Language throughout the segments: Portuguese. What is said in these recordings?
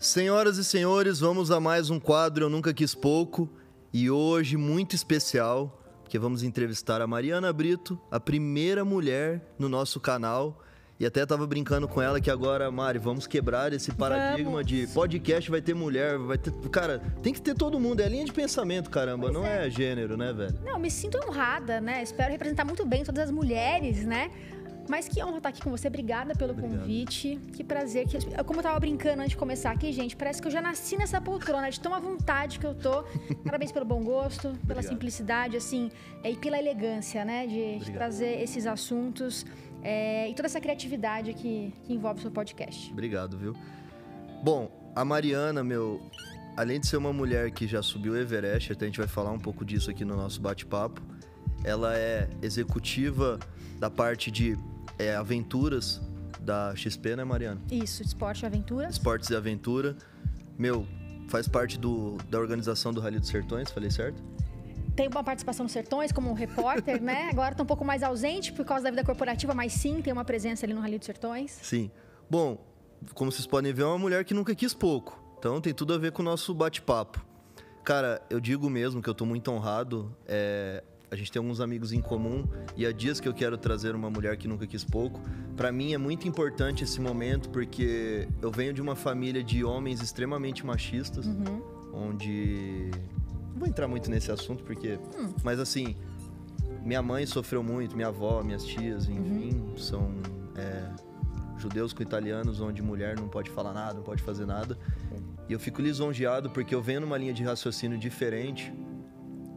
Senhoras e senhores, vamos a mais um quadro Eu Nunca Quis Pouco e hoje muito especial, porque vamos entrevistar a Mariana Brito, a primeira mulher no nosso canal. E até tava brincando com ela que agora, Mari, vamos quebrar esse paradigma Vamos. de podcast vai ter mulher, vai ter. Cara, tem que ter todo mundo, é linha de pensamento, caramba, Pois não é. é gênero, né, velho? Não, me sinto honrada, né? Espero representar muito bem todas as mulheres, né? Mas que honra estar aqui com você. Obrigada pelo Obrigado. convite. Que prazer. Que... Como eu tava brincando antes de começar aqui, gente, parece que eu já nasci nessa poltrona, de tão à vontade que eu tô. Parabéns pelo bom gosto, pela Obrigado. simplicidade, assim, é, e pela elegância, né? De, de trazer esses assuntos é, e toda essa criatividade que, que envolve o seu podcast. Obrigado, viu? Bom, a Mariana, meu, além de ser uma mulher que já subiu o Everest, até a gente vai falar um pouco disso aqui no nosso bate-papo, ela é executiva da parte de é, aventuras da XP, né, Mariana? Isso, esporte e aventura. Esportes e Aventura. Meu, faz parte do, da organização do Rally dos Sertões, falei certo? Tem uma participação nos Sertões como repórter, né? Agora tá um pouco mais ausente por causa da vida corporativa, mas sim, tem uma presença ali no Rally dos Sertões. Sim. Bom, como vocês podem ver, é uma mulher que nunca quis pouco. Então tem tudo a ver com o nosso bate-papo. Cara, eu digo mesmo que eu tô muito honrado. é, A gente tem alguns amigos em comum e há dias que eu quero trazer uma mulher que nunca quis pouco. Pra mim é muito importante esse momento porque eu venho de uma família de homens extremamente machistas, Uhum. onde. Não vou entrar muito nesse assunto porque. Mas assim, minha mãe sofreu muito, minha avó, minhas tias, enfim, são é, judeus com italianos, onde mulher não pode falar nada, não pode fazer nada. E eu fico lisonjeado porque eu venho numa linha de raciocínio diferente.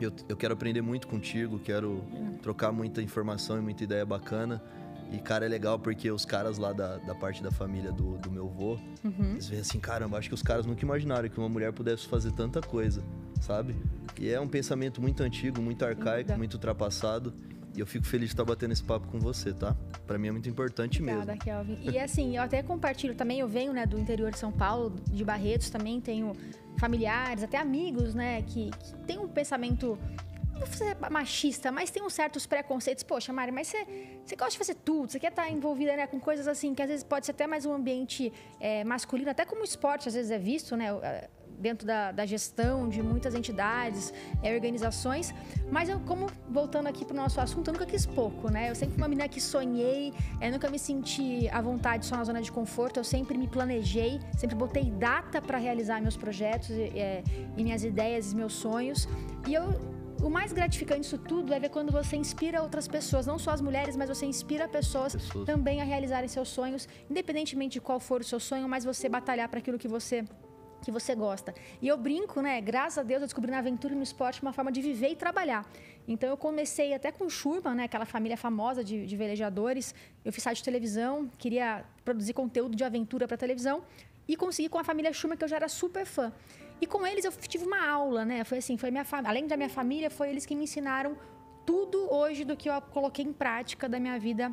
Eu, eu quero aprender muito contigo, quero trocar muita informação e muita ideia bacana. E, cara, é legal porque os caras lá da, da parte da família do, do meu vô, Uhum. eles veem assim, caramba, acho que os caras nunca imaginaram que uma mulher pudesse fazer tanta coisa, sabe? E é um pensamento muito antigo, muito arcaico, muito ultrapassado. E eu fico feliz de estar batendo esse papo com você, tá? Pra mim é muito importante Obrigada, mesmo. Kelvin. E assim, eu até compartilho também, eu venho né, do interior de São Paulo, de Barretos, também tenho familiares, até amigos, né, que, que têm um pensamento. Não vou dizer machista, mas tem uns certos preconceitos. Poxa, Mari, mas você, você gosta de fazer tudo, você quer estar envolvida né, com coisas assim, que às vezes pode ser até mais um ambiente é, masculino, até como esporte às vezes é visto, né? Dentro da, da gestão de muitas entidades, é, organizações. Mas eu, como, voltando aqui pro nosso assunto, eu nunca quis pouco, né? Eu sempre fui uma menina que sonhei, é, nunca me senti à vontade só na zona de conforto. Eu sempre me planejei, sempre botei data para realizar meus projetos e, é, e minhas ideias e meus sonhos. E eu, o mais gratificante disso tudo é ver quando você inspira outras pessoas, não só as mulheres, mas você inspira pessoas, Pessoas. também a realizarem seus sonhos, independentemente de qual for o seu sonho, mas você batalhar para aquilo que você que você gosta. E eu brinco, né? Graças a Deus eu descobri na aventura e no esporte uma forma de viver e trabalhar. Então eu comecei até com Schurman, né? Aquela família famosa de, de velejadores. Eu fiz site de televisão, queria produzir conteúdo de aventura para televisão e consegui com a família Schurman que eu já era super fã. E com eles eu tive uma aula, né? Foi assim, foi minha fam- além da minha família, foi eles que me ensinaram tudo hoje do que eu coloquei em prática da minha vida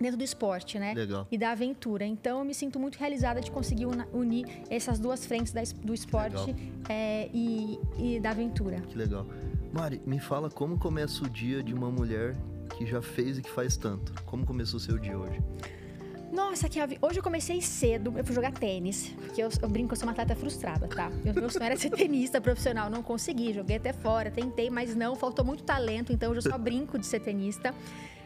dentro do esporte, né? Legal. e da aventura. Então, eu me sinto muito realizada de conseguir unir essas duas frentes do esporte é, e, e da aventura. Que legal. Mari, me fala como começa o dia de uma mulher que já fez e que faz tanto. Como começou o seu dia hoje? Nossa, Kelvin, hoje eu comecei cedo, eu fui jogar tênis, porque eu, eu brinco que eu sou uma atleta frustrada, tá? Eu, meu sonho era ser tenista profissional, não consegui, joguei até fora, tentei, mas não, faltou muito talento, então hoje eu só brinco de ser tenista.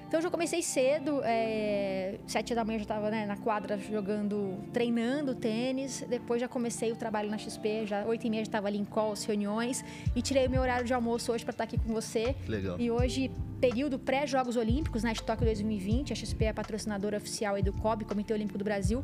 Então eu comecei cedo, é, sete da manhã eu já estava né, na quadra jogando, treinando tênis. Depois já comecei o trabalho na XP, já oito e meia já estava ali em calls, reuniões. E tirei o meu horário de almoço hoje para estar aqui com você. Legal. E hoje, período pré-Jogos Olímpicos, né, de Tóquio 2020, a XP é a patrocinadora oficial do COB, Comitê Olímpico do Brasil.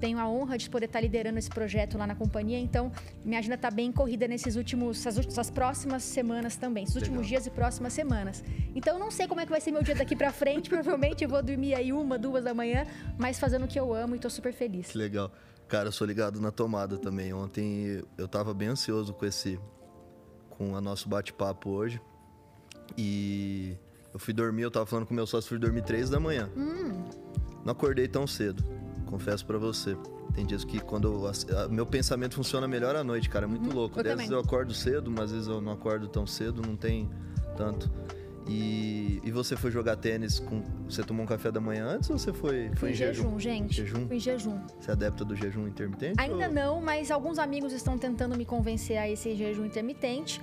Tenho a honra de poder estar liderando esse projeto lá na companhia, então minha agenda está bem corrida nesses últimos, essas, essas próximas semanas também, esses últimos Legal. dias e próximas semanas. Então não sei como é que vai ser meu dia daqui para frente, provavelmente eu vou dormir aí uma, duas da manhã, mas fazendo o que eu amo e tô super feliz. Que legal. Cara, eu sou ligado na tomada também. Ontem eu tava bem ansioso com esse. com o nosso bate-papo hoje. E eu fui dormir, eu tava falando com meu sócio, fui dormir três da manhã. Não acordei tão cedo, confesso pra você. Tem dias que quando eu, meu pensamento funciona melhor à noite, cara, é muito louco. eu Às vezes eu acordo cedo, mas às vezes eu não acordo tão cedo, não tem tanto. E, e você foi jogar tênis com. Você tomou um café da manhã antes ou você foi, foi em em jejum, gente. Jejum? Fui em jejum. Você é adepta do jejum intermitente? Ainda ou- não, mas alguns amigos estão tentando me convencer a esse jejum intermitente.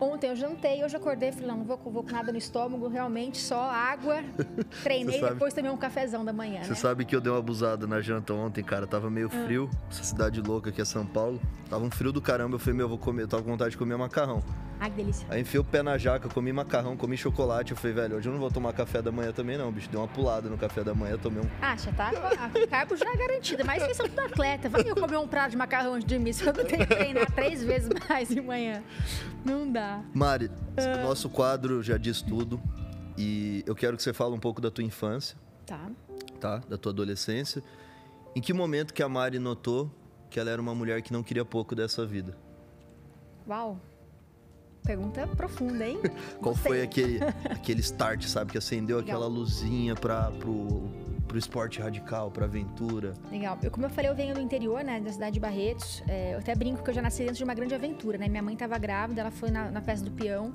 Ontem eu jantei, hoje eu acordei e falei, não, não vou, vou com nada no estômago, realmente só água. Treinei, sabe- depois tomei um cafezão da manhã, Você né? sabe que eu dei uma abusada na janta ontem, cara. Tava meio Ah. frio. Essa cidade louca que é São Paulo. Tava um frio do caramba. Eu falei, meu, eu vou comer. Eu tava com vontade de comer macarrão. Ai, que delícia. Aí enfiei o pé na jaca, comi macarrão, comi chocolate. Eu falei, velho, hoje eu não vou tomar café da manhã também, não, bicho. Deu uma pulada no café da manhã, tomei um. Acha, tá? A carbo já é garantida, mas vocês são tudo atleta. Vai eu comer um prato de macarrão antes de dormir, se eu não tenho que treinar três vezes mais de manhã. Não dá. Mari, Ah. nosso quadro já diz tudo. E eu quero que você fale um pouco da tua infância, Tá. tá? Da tua adolescência. Em que momento que a Mari notou que ela era uma mulher que não queria pouco dessa vida? Uau. Pergunta profunda, hein? Qual Gostei. foi aquele, aquele start, sabe? Que acendeu Legal. aquela luzinha pra, pro, pro esporte radical, pra aventura. Legal. Eu, como eu falei, eu venho do interior, né, da cidade de Barretos. É, eu até brinco que eu já nasci dentro de uma grande aventura, né? Minha mãe estava grávida, ela foi na, na festa do peão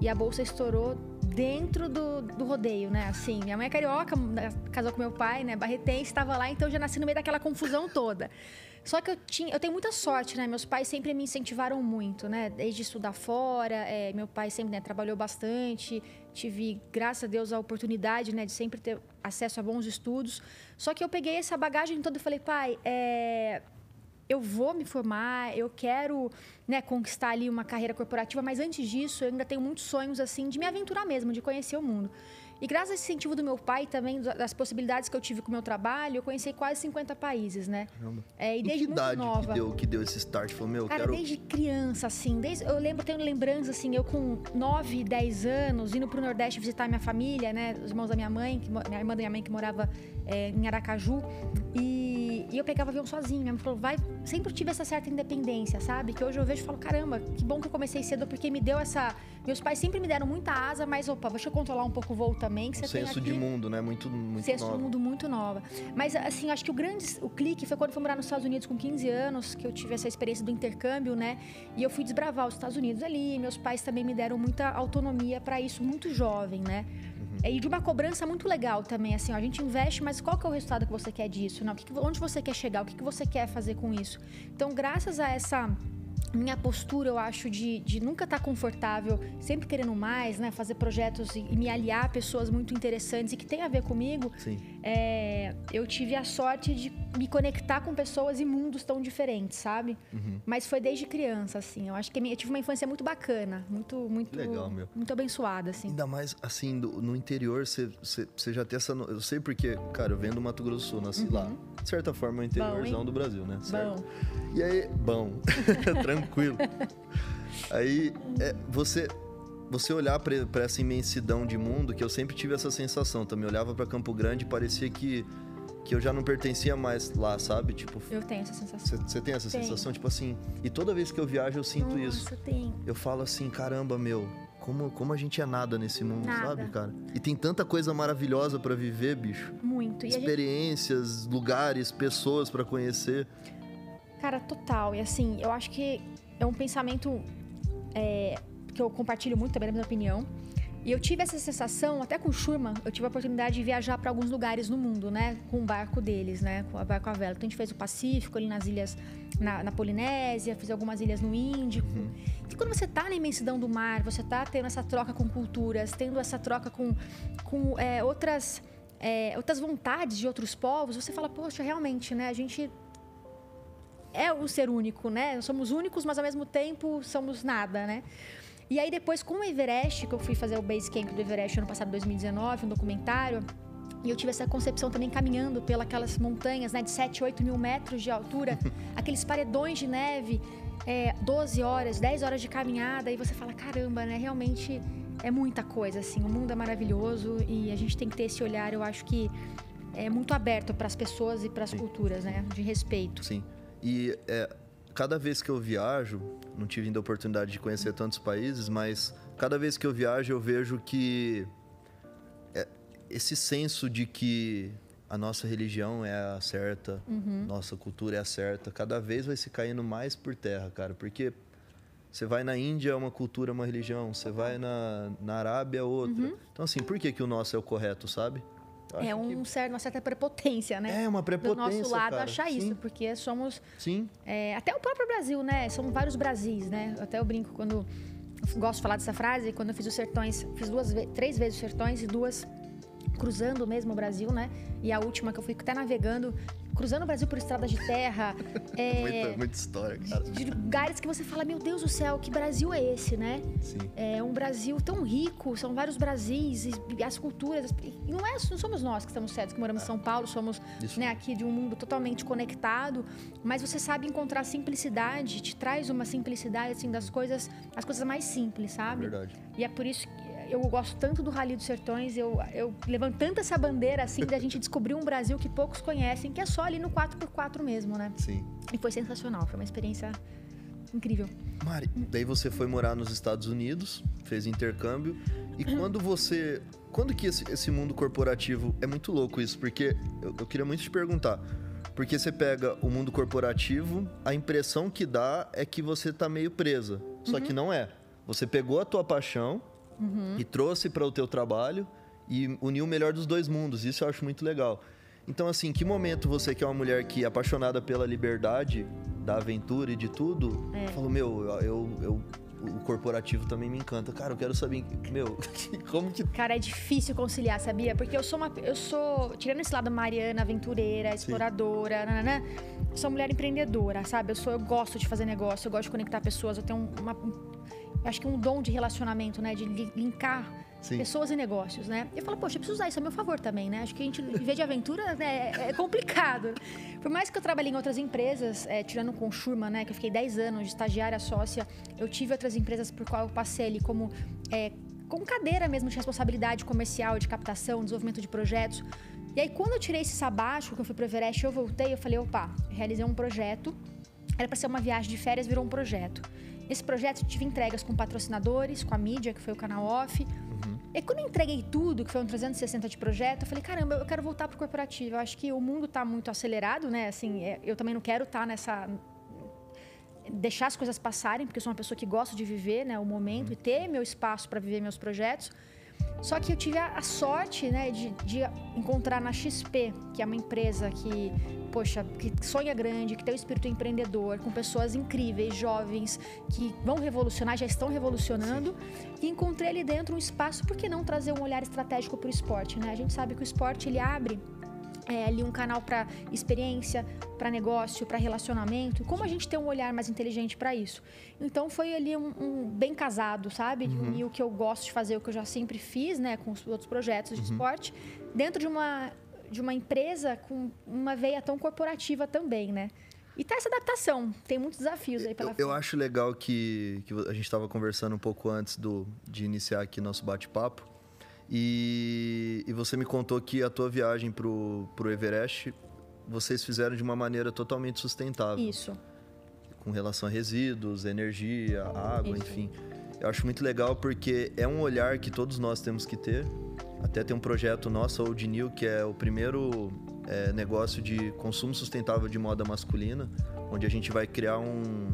e a bolsa estourou dentro do, do rodeio, né? Assim, minha mãe é carioca, né, casou com meu pai, né? Barretense, estava lá, então eu já nasci no meio daquela confusão toda. Só que eu tinha, eu tenho muita sorte, né? Meus pais sempre me incentivaram muito, né? Desde estudar fora, é, meu pai sempre né, trabalhou bastante, tive, graças a Deus, a oportunidade, né, de sempre ter acesso a bons estudos. Só que eu peguei essa bagagem toda e falei, pai, é, eu vou me formar, eu quero né, conquistar ali uma carreira corporativa, mas antes disso, eu ainda tenho muitos sonhos assim de me aventurar mesmo, de conhecer o mundo. E graças a esse incentivo do meu pai também, das possibilidades que eu tive com o meu trabalho, eu conheci quase 50 países, né? Caramba. É, e desde que idade nova. que deu, que deu esse start? Falou, meu, eu Cara, quero. desde criança, assim, desde, eu lembro, tenho lembrança, assim, eu com 9, 10 anos, indo pro Nordeste visitar minha família, né, os irmãos da minha mãe, que, minha irmã da minha mãe que morava é, em Aracaju, e, e eu pegava avião sozinha, minha mãe falou, vai, sempre tive essa certa independência, sabe, que hoje eu vejo e falo, caramba, que bom que eu comecei cedo, porque me deu essa, meus pais sempre me deram muita asa, mas, opa, deixa eu controlar um pouco o voo também, que Um você senso aqui... de mundo, né? Muito, muito Senso nova. do mundo muito nova. Mas, assim, acho que o grande o clique foi quando eu fui morar nos Estados Unidos com 15 anos, que eu tive essa experiência do intercâmbio, né? E eu fui desbravar os Estados Unidos ali. Meus pais também me deram muita autonomia para isso, muito jovem, né? E de uma cobrança muito legal também, assim, ó, a gente investe, mas qual que é o resultado que você quer disso? Não, que que- onde você quer chegar? O que, que você quer fazer com isso? Então, graças a essa minha postura, eu acho, de, de nunca estar confortável, sempre querendo mais, né? Fazer projetos e, e me aliar a pessoas muito interessantes e que tem a ver comigo, Sim. é, eu tive a sorte de me conectar com pessoas e mundos tão diferentes, sabe? Uhum. Mas foi desde criança, assim. Eu acho que eu tive uma infância muito bacana, muito, muito, Legal, meu. muito abençoada, assim. Ainda mais, assim, do- no interior, você- já tem essa... no- Eu sei porque, cara, eu venho do Mato Grosso Sul, nasci lá. De certa forma, é o interiorzão hein? do Brasil, né? Certo? Bom, E aí, bom, tranquilo. Aí, é, você você olhar pra pra essa imensidão de mundo, que eu sempre tive essa sensação também. Eu olhava pra Campo Grande e parecia que, que eu já não pertencia mais lá, sabe? Tipo, eu tenho essa sensação. você tem essa Tenho. sensação? Tipo assim, e toda vez que eu viajo eu sinto isso. Nossa, tem. Eu falo assim, caramba, meu, como, como a gente é nada nesse mundo, Nada. sabe, cara? E tem tanta coisa maravilhosa pra viver, bicho. Muito. E a gente Experiências, lugares, pessoas pra conhecer. Cara, total. E assim, eu acho que é um pensamento é, que eu compartilho muito também, na minha opinião. E eu tive essa sensação, até com o Schurman, eu tive a oportunidade de viajar para alguns lugares no mundo, né? Com o barco deles, né? Com o barco a vela. Então a gente fez o Pacífico, ali nas ilhas, na, na Polinésia, fiz algumas ilhas no Índico. E quando você tá na imensidão do mar, você tá tendo essa troca com culturas, tendo essa troca com, com é, outras, é, outras vontades de outros povos, você fala, poxa, realmente, né? A gente é o ser único, né? Somos únicos, mas ao mesmo tempo somos nada, né? E aí depois com o Everest, que eu fui fazer o base camp do Everest ano passado, 2019, um documentário, e eu tive essa concepção também caminhando pelas montanhas, né, de 7, 8 mil metros de altura, aqueles paredões de neve, é, 12 horas, 10 horas de caminhada, e você fala, caramba, né? Realmente é muita coisa, assim. O mundo é maravilhoso e a gente tem que ter esse olhar, eu acho que é muito aberto para as pessoas e para as culturas, né? De respeito. Sim. E é, cada vez que eu viajo, não tive ainda a oportunidade de conhecer tantos países, mas cada vez que eu viajo eu vejo que é, esse senso de que a nossa religião é a certa, Uhum. nossa cultura é a certa, cada vez vai se caindo mais por terra, cara, porque Você vai na Índia, é uma cultura, uma religião. Você vai na, na Arábia, outra. Uhum. Então, assim, por que, que o nosso é o correto, sabe? É um que- certo, uma certa prepotência, né? É, uma Do prepotência, nosso lado cara. achar Sim, isso, porque somos Sim, É, até o próprio Brasil, né? São vários Brasis, né? Até eu brinco quando eu gosto de falar dessa frase, quando eu fiz os sertões, fiz duas, três vezes os sertões e duas cruzando mesmo o Brasil, né? E a última que eu fui até navegando, cruzando o Brasil por estradas de terra, é, muita, muita história, cara. de lugares que você fala, meu Deus do céu, que Brasil é esse, né? Sim. É um Brasil tão rico, são vários Brasis, e as culturas. as- e não, é, não somos nós que estamos certos, que moramos em São Paulo, somos né, aqui de um mundo totalmente conectado, mas você sabe encontrar simplicidade, te traz uma simplicidade assim das coisas, as coisas mais simples, sabe? Verdade. E é por isso que eu gosto tanto do Rally dos Sertões, eu, eu levanto tanto essa bandeira assim da gente descobrir um Brasil que poucos conhecem, que é só ali no 4x4 mesmo, né? Sim. E foi sensacional, foi uma experiência incrível. Mari, daí você foi morar nos Estados Unidos, fez intercâmbio. E quando você. Quando que esse, esse mundo corporativo. É muito louco isso, porque eu, eu queria muito te perguntar. Porque você pega o mundo corporativo, a impressão que dá é que você tá meio presa. Só que não é. Você pegou a tua paixão e trouxe para o teu trabalho e uniu o melhor dos dois mundos. Isso eu acho muito legal. Então, assim, que momento você, que é uma mulher que é apaixonada pela liberdade, da aventura e de tudo, falou, meu, eu, eu, o corporativo também me encanta. Cara, eu quero saber, meu, como que... Cara, é difícil conciliar, sabia? Porque eu sou uma. Eu sou. Tirando esse lado Mariana, aventureira, exploradora, nananã, sou mulher empreendedora, sabe? Eu sou, eu gosto de fazer negócio, eu gosto de conectar pessoas, eu tenho um- uma. Acho que um dom de relacionamento, né? De li- linkar Sim. pessoas e negócios, né? Eu falo, poxa, eu preciso usar isso a meu favor também, né? Acho que a gente viver de aventura né, é complicado. Por mais que eu trabalhei em outras empresas, é, tirando com o Schurman, né? Que eu fiquei 10 anos de estagiária sócia, eu tive outras empresas por qual eu passei ali como é, com cadeira mesmo de responsabilidade comercial, de captação, desenvolvimento de projetos. E aí, quando eu tirei esse sabático, que eu fui pro Everest, eu voltei, eu falei, opa, realizei um projeto. Era para ser uma viagem de férias, virou um projeto. Esse projeto eu tive entregas com patrocinadores, com a mídia, que foi o canal off. E quando eu entreguei tudo, que foi um 360 de projeto, eu falei, caramba, eu quero voltar pro corporativo. Eu acho que o mundo tá muito acelerado, né? Assim, é, eu também não quero estar nessa deixar as coisas passarem, porque eu sou uma pessoa que gosta de viver né, o momento e ter meu espaço para viver meus projetos. Só que eu tive a, a sorte né, de, de encontrar na XP, que é uma empresa que, poxa, que sonha grande, que tem o espírito empreendedor, com pessoas incríveis, jovens, que vão revolucionar, já estão revolucionando. E encontrei ali dentro um espaço, por que não trazer um olhar estratégico para o esporte? Né? A gente sabe que o esporte ele abre é, ali um canal para experiência, para negócio, para relacionamento. Como a gente tem um olhar mais inteligente para isso? Então foi ali um, um bem casado, sabe? De unir o que eu gosto de fazer, o que eu já sempre fiz, né, com os outros projetos de esporte, dentro de uma de uma empresa com uma veia tão corporativa também, né? E tá essa adaptação, tem muitos desafios aí pela Eu, eu acho legal que, que a gente estava conversando um pouco antes do, de iniciar aqui nosso bate-papo. E, e você me contou que a tua viagem pro, pro Everest vocês fizeram de uma maneira totalmente sustentável. Isso. Com relação a resíduos, energia, água, Isso. enfim. Eu acho muito legal porque é um olhar que todos nós temos que ter. Até tem um projeto nosso, Old New, que é o primeiro é, negócio de consumo sustentável de moda masculina, onde a gente vai criar um.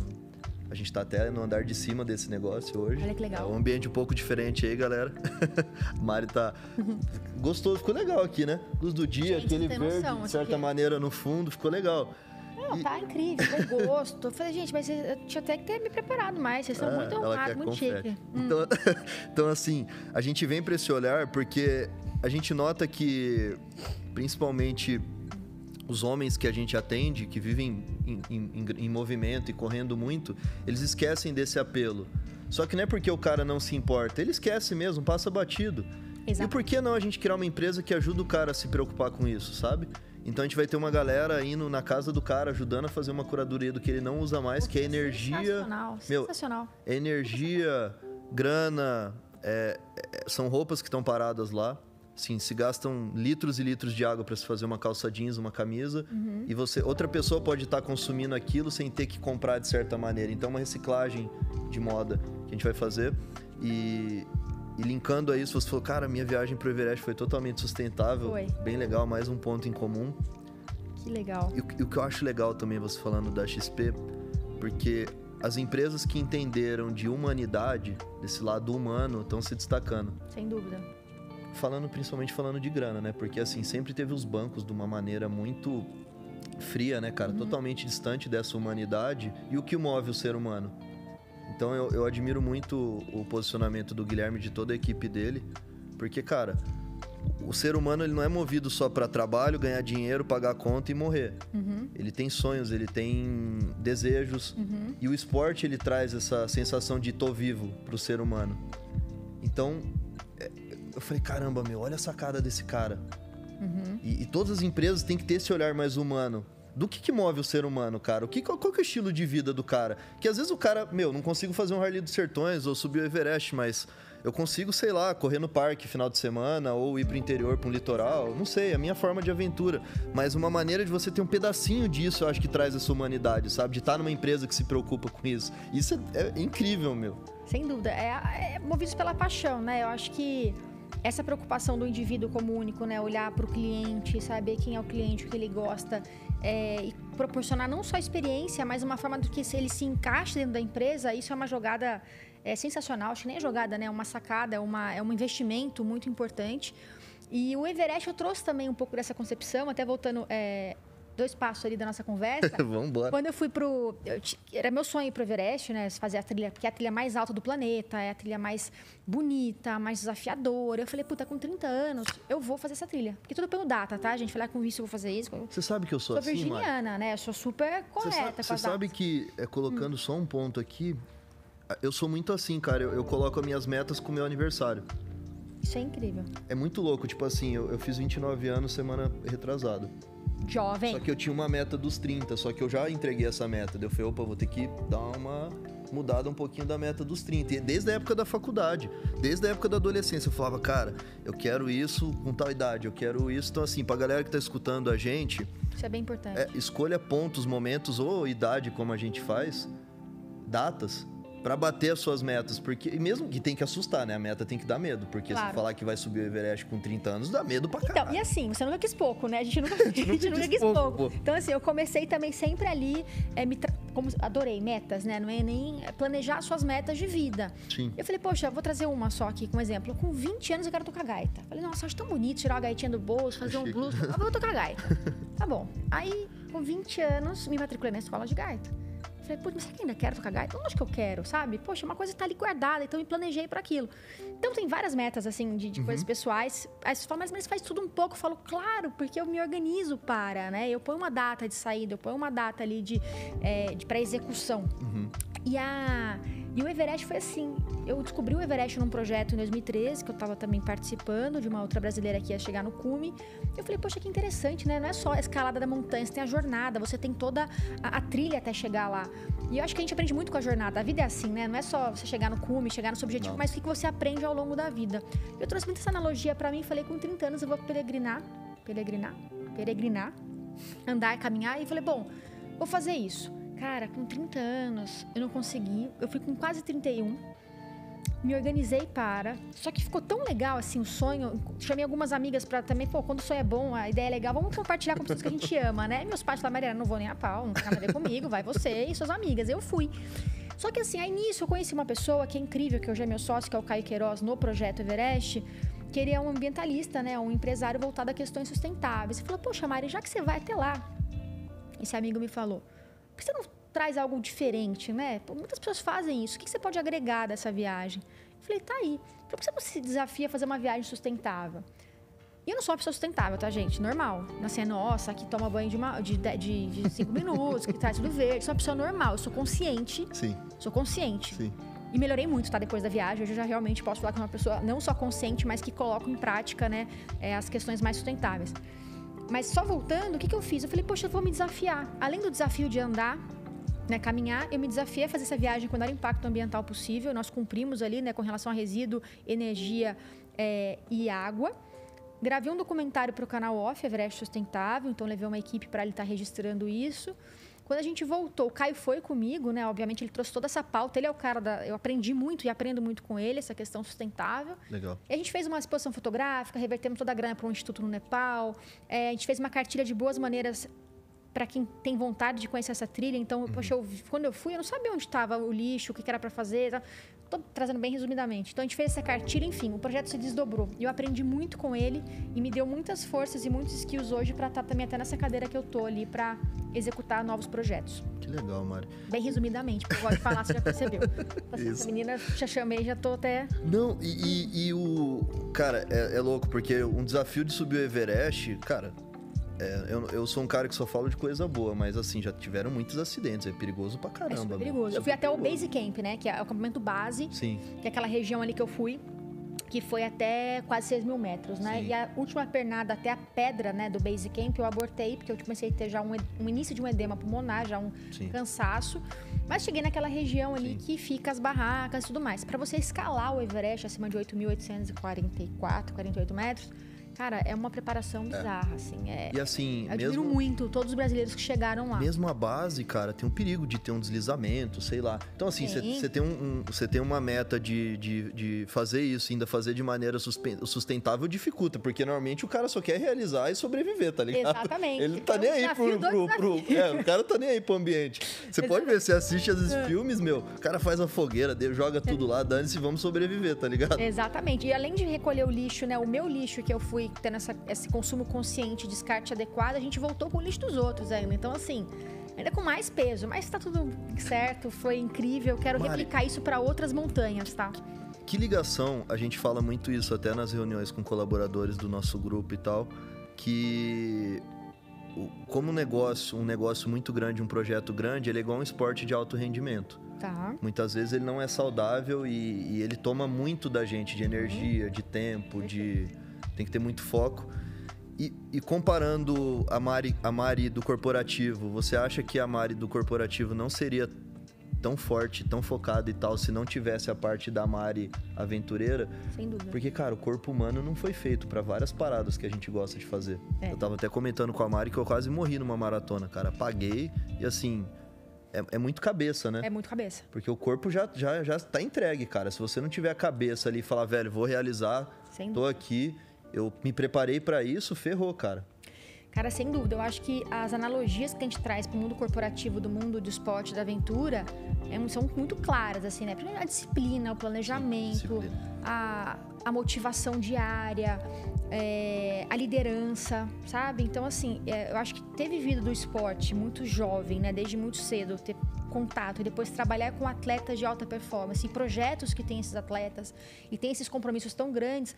A gente tá até no andar de cima desse negócio hoje. Olha que legal. É um ambiente um pouco diferente aí, galera. Mari tá. Gostoso, ficou legal aqui, né? Luz do dia, Gente, aquele verde, noção, de certa aqui. maneira, no fundo, ficou legal. Não, tá incrível, com gosto. Eu falei, gente, mas eu tinha até que ter me preparado mais. Vocês são É, muito honrados, muito chique. Então, então, assim, a gente vem para esse olhar porque a gente nota que, principalmente, os homens que a gente atende, que vivem em, em- em- movimento e correndo muito, eles esquecem desse apelo. Só que não é porque o cara não se importa, ele esquece mesmo, passa batido. E Exato. por que não a gente criar uma empresa que ajuda o cara a se preocupar com isso, sabe? Então a gente vai ter uma galera indo na casa do cara, ajudando a fazer uma curadoria do que ele não usa mais, que é energia. Sensacional, Meu, sensacional. é energia, grana, é- é- são roupas que estão paradas lá. Sim, se gastam litros e litros de água para se fazer uma calça jeans, uma camisa, e você, outra pessoa pode estar consumindo aquilo sem ter que comprar de certa maneira. Então, uma reciclagem de moda que a gente vai fazer e, e linkando a isso, você falou, cara, minha viagem pro Everest foi totalmente sustentável, Foi. bem legal, mais um ponto em comum. Que legal. E o, que- e o que eu acho legal também você falando da XP, porque as empresas que entenderam de humanidade, desse lado humano, estão se destacando. Sem dúvida. Falando principalmente falando de grana, né? Porque assim, sempre teve os bancos de uma maneira muito fria, né, cara? Uhum. Totalmente distante dessa humanidade. E o que move o ser humano? Então eu, eu admiro muito o posicionamento do Guilherme de toda a equipe dele, porque, cara, o ser humano ele não é movido só para trabalho, ganhar dinheiro, pagar conta e morrer. Uhum. Ele tem sonhos, ele tem desejos. Uhum. E o esporte ele traz essa sensação de tô vivo pro ser humano. Então, eu falei, caramba, meu, olha a sacada desse cara. Uhum. E, e, todas as empresas têm que ter esse olhar mais humano. Do que, que move o ser humano, cara? O que, qual, qual que é o estilo de vida do cara? Que às vezes o cara, meu, não consigo fazer um Harley dos Sertões ou subir o Everest, mas eu consigo, sei lá, correr no parque final de semana ou ir pro interior, para um litoral, não sei, é a minha forma de aventura. Mas uma maneira de você ter um pedacinho disso, eu acho que traz essa humanidade, sabe? De estar tá numa empresa que se preocupa com isso. Isso é, é incrível, meu. Sem dúvida. É, é movido pela paixão, né? Eu acho que essa preocupação do indivíduo como único, né? Olhar para o cliente, saber quem é o cliente, o que ele gosta, é, e proporcionar não só experiência, mas uma forma do que ele se encaixe dentro da empresa, isso é uma jogada é sensacional, acho que nem é jogada, né? É uma sacada, é, uma, é um investimento muito importante. E o Everest eu trouxe também um pouco dessa concepção, até voltando é, dois passos ali da nossa conversa. Vamos embora. Quando eu fui pro. Eu, era meu sonho ir pro Everest, né? Fazer a trilha, que é a trilha mais alta do planeta, é a trilha mais bonita, mais desafiadora. Eu falei, puta, com 30 anos, eu vou fazer essa trilha. Porque tudo pelo data, tá, gente? Falei, ah, com isso eu vou fazer isso. Você sabe que eu sou, sou assim, virginiana, né? Eu sou super correta. Você sabe, que, é, colocando hum. só um ponto aqui, eu sou muito assim, cara. Eu, eu coloco as minhas metas com o meu aniversário. Isso é incrível. É muito louco. Tipo assim, eu, eu fiz 29 anos semana retrasada. Jovem. Só que eu tinha uma meta dos 30, só que eu já entreguei essa meta. Daí eu falei, opa, vou ter que dar uma mudada um pouquinho da meta dos 30. E desde a época da faculdade, desde a época da adolescência, eu falava, cara, eu quero isso com tal idade, eu quero isso. Então, assim, pra galera que tá escutando a gente. Isso é bem importante. É, escolha pontos, momentos ou idade, como a gente faz, datas para bater as suas metas, porque e mesmo que tem que assustar, né? A meta tem que dar medo, porque claro. se falar que vai subir o Everest com 30 anos, dá medo pra caralho. Então, e assim, você nunca quis pouco, né? A gente nunca, a gente nunca, nunca quis pouco. pouco. Então, assim, eu comecei também sempre ali, é, me tra... como adorei metas, né? Não é nem planejar suas metas de vida. Sim. Eu falei, poxa, vou trazer uma só aqui como exemplo. Com 20 anos eu quero tocar gaita. Falei, nossa, acho tão bonito tirar a gaitinha do bolso, fazer um blues. Eu vou tocar gaita. tá bom. Aí, com 20 anos, me matriculei na escola de gaita. Falei, putz, mas será que ainda quero tocar gaita? Lógico que eu quero, sabe? Poxa, uma coisa tá ali guardada, então me planejei para aquilo. Então tem várias metas, assim, de, de uhum. coisas pessoais. Aí você fala, mas, mas faz tudo um pouco. Eu falo, claro, porque eu me organizo para, né? Eu ponho uma data de saída, eu ponho uma data ali de, é, de para execução. Uhum. E a e o Everest foi assim. Eu descobri o Everest num projeto em 2013, que eu estava também participando, de uma outra brasileira que ia chegar no cume. Eu falei, poxa, que interessante, né? Não é só a escalada da montanha, você tem a jornada, você tem toda a, a trilha até chegar lá. E eu acho que a gente aprende muito com a jornada. A vida é assim, né? Não é só você chegar no cume, chegar no seu objetivo, Não. mas o que você aprende ao longo da vida. Eu trouxe muito essa analogia para mim, falei, com 30 anos eu vou peregrinar, peregrinar, peregrinar, andar, caminhar, e falei, bom, vou fazer isso. Cara, com 30 anos eu não consegui. Eu fui com quase 31. Me organizei para. Só que ficou tão legal assim o sonho. Chamei algumas amigas para também, pô, quando o sonho é bom, a ideia é legal, vamos compartilhar com pessoas que a gente ama, né? meus pais falaram, Mariana, não vou nem a pau, não tem nada a ver comigo, vai você e suas amigas. Eu fui. Só que assim, aí nisso eu conheci uma pessoa que é incrível, que hoje é meu sócio, que é o Caio Queiroz, no projeto Everest, que ele é um ambientalista, né? Um empresário voltado a questões sustentáveis. Ele falou, poxa, Mari, já que você vai até lá, esse amigo me falou, por que você não traz algo diferente, né? Muitas pessoas fazem isso. O que você pode agregar dessa viagem? Eu falei, tá aí. Por que você não se desafia a fazer uma viagem sustentável? E eu não sou uma pessoa sustentável, tá, gente? Normal. Assim, nossa, que toma banho de, uma, de, de, de cinco minutos, que traz tudo verde. Sou uma pessoa normal. Eu sou consciente. Sim. Sou consciente. Sim. E melhorei muito, tá? Depois da viagem. Hoje eu já realmente posso falar que uma pessoa não só consciente, mas que coloca em prática, né? É, as questões mais sustentáveis. Mas só voltando, o que, que eu fiz? Eu falei, poxa, eu vou me desafiar. Além do desafio de andar, né, caminhar, eu me desafiei a fazer essa viagem com o menor impacto ambiental possível. Nós cumprimos ali né, com relação a resíduo, energia é, e água. Gravei um documentário para o canal Off, Everest Sustentável, então levei uma equipe para ele estar tá registrando isso. Quando a gente voltou, o Caio foi comigo, né? Obviamente ele trouxe toda essa pauta. Ele é o cara da. Eu aprendi muito e aprendo muito com ele, essa questão sustentável. Legal. E a gente fez uma exposição fotográfica, revertemos toda a grana para um instituto no Nepal. É, a gente fez uma cartilha de boas maneiras para quem tem vontade de conhecer essa trilha. Então, uhum. poxa, eu, quando eu fui, eu não sabia onde estava o lixo, o que, que era para fazer. Tá? Tô trazendo bem resumidamente. Então a gente fez essa cartilha, enfim, o projeto se desdobrou. Eu aprendi muito com ele e me deu muitas forças e muitos skills hoje para estar tá também até nessa cadeira que eu tô ali para executar novos projetos. Que legal, Mari. Bem resumidamente, porque eu gosto de falar, você já percebeu. Assim, essa menina já chamei, já tô até. Não, e, e, e o. Cara, é, é louco, porque um desafio de subir o Everest, cara, é, eu, eu sou um cara que só falo de coisa boa, mas assim, já tiveram muitos acidentes. É perigoso pra caramba. É perigoso. Eu fui até perigoso. o Base Camp, né? Que é o acampamento base. Sim. Que é aquela região ali que eu fui. Que foi até quase 6 mil metros, né? Sim. E a última pernada até a pedra, né, do Base Camp, eu abortei, porque eu comecei a ter já um, um início de um edema pulmonar, já um Sim. cansaço. Mas cheguei naquela região ali Sim. que fica as barracas e tudo mais. Para você escalar o Everest acima de 8.844, 48 metros, Cara, é uma preparação é. bizarra, é. assim. É, e assim, admiro mesmo, muito todos os brasileiros que chegaram lá. Mesmo a base, cara, tem um perigo de ter um deslizamento, sei lá. Então, assim, você tem, um, um, tem uma meta de, de, de fazer isso, ainda fazer de maneira sustentável, dificulta, porque normalmente o cara só quer realizar e sobreviver, tá ligado? Exatamente. Ele tá nem aí pro, pro, pro, É, o cara tá nem aí pro ambiente. Você pode ver, você assiste esses é. filmes, meu, o cara faz a fogueira, joga tudo lá, dane-se, vamos sobreviver, tá ligado? Exatamente. E além de recolher o lixo, né, o meu lixo que eu fui tendo essa, esse consumo consciente, descarte adequado, a gente voltou com o lixo dos outros ainda. Então, assim, ainda com mais peso, mas tá tudo certo, foi incrível. Quero Mari, replicar isso para outras montanhas, tá? Que ligação, a gente fala muito isso até nas reuniões com colaboradores do nosso grupo e tal, que como um negócio, um negócio muito grande, um projeto grande, ele é igual um esporte de alto rendimento. Tá. Muitas vezes ele não é saudável e, e ele toma muito da gente de energia, de tempo, de tem que ter muito foco. E, e, comparando a Mari, a Mari do corporativo, você acha que a Mari do corporativo não seria tão forte, tão focada e tal, se não tivesse a parte da Mari aventureira? Sem dúvida. Porque, cara, o corpo humano não foi feito para várias paradas que a gente gosta de fazer. É. Eu tava até comentando com a Mari que eu quase morri numa maratona, cara. Paguei e assim. É, é, muito cabeça, né? É muito cabeça. Porque o corpo já, já, já tá entregue, cara. Se você não tiver a cabeça ali e falar, velho, vou realizar, Sem tô dúvida. aqui eu me preparei para isso, ferrou, cara. Cara, sem dúvida, eu acho que as analogias que a gente traz para o mundo corporativo, do mundo do esporte, da aventura, é, são muito claras, assim, né? Primeiro, a disciplina, o planejamento, Sim, a, a motivação diária, é, a liderança, sabe? Então, assim, é, eu acho que ter vivido do esporte muito jovem, né? Desde muito cedo, ter contato e depois trabalhar com atletas de alta performance e projetos que tem esses atletas e tem esses compromissos tão grandes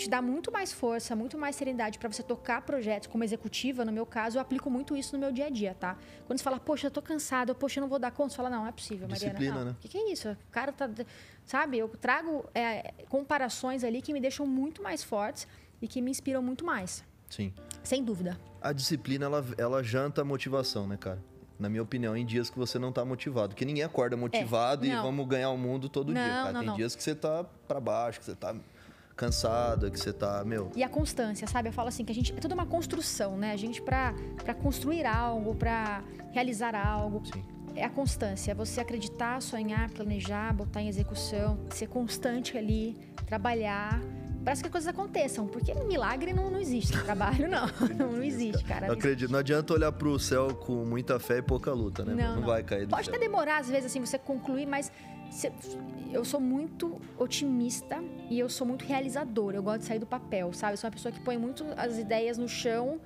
te dá muito mais força, muito mais serenidade para você tocar projetos como executiva. No meu caso, eu aplico muito isso no meu dia a dia, tá? Quando você fala, poxa, eu tô cansado, poxa, eu não vou dar conta, você fala, não, não é possível, Mariana. Disciplina, não. né? O que, que, é isso? O cara tá. Sabe, eu trago é, comparações ali que me deixam muito mais fortes e que me inspiram muito mais. Sim. Sem dúvida. A disciplina, ela, ela janta a motivação, né, cara? na minha opinião, em dias que você não tá motivado. Porque ninguém acorda motivado é, e vamos ganhar o mundo todo não, dia. Cara. Não, Tem não. dias que você tá para baixo, que você tá cansada, que você tá, meu. E a constância, sabe? Eu falo assim que a gente é toda uma construção, né? A gente para para construir algo, para realizar algo. Sim. É a constância, é você acreditar, sonhar, planejar, botar em execução, ser constante ali, trabalhar para que as coisas aconteçam, porque milagre não, não existe no trabalho, não. Não, não existe, cara. Não acredito. Não adianta olhar pro céu com muita fé e pouca luta, né? Não, não, não. vai cair do Pode céu. até demorar, às vezes, assim, você concluir, mas eu sou muito otimista e eu sou muito realizadora. Eu gosto de sair do papel, sabe? Eu sou uma pessoa que põe muito as ideias no chão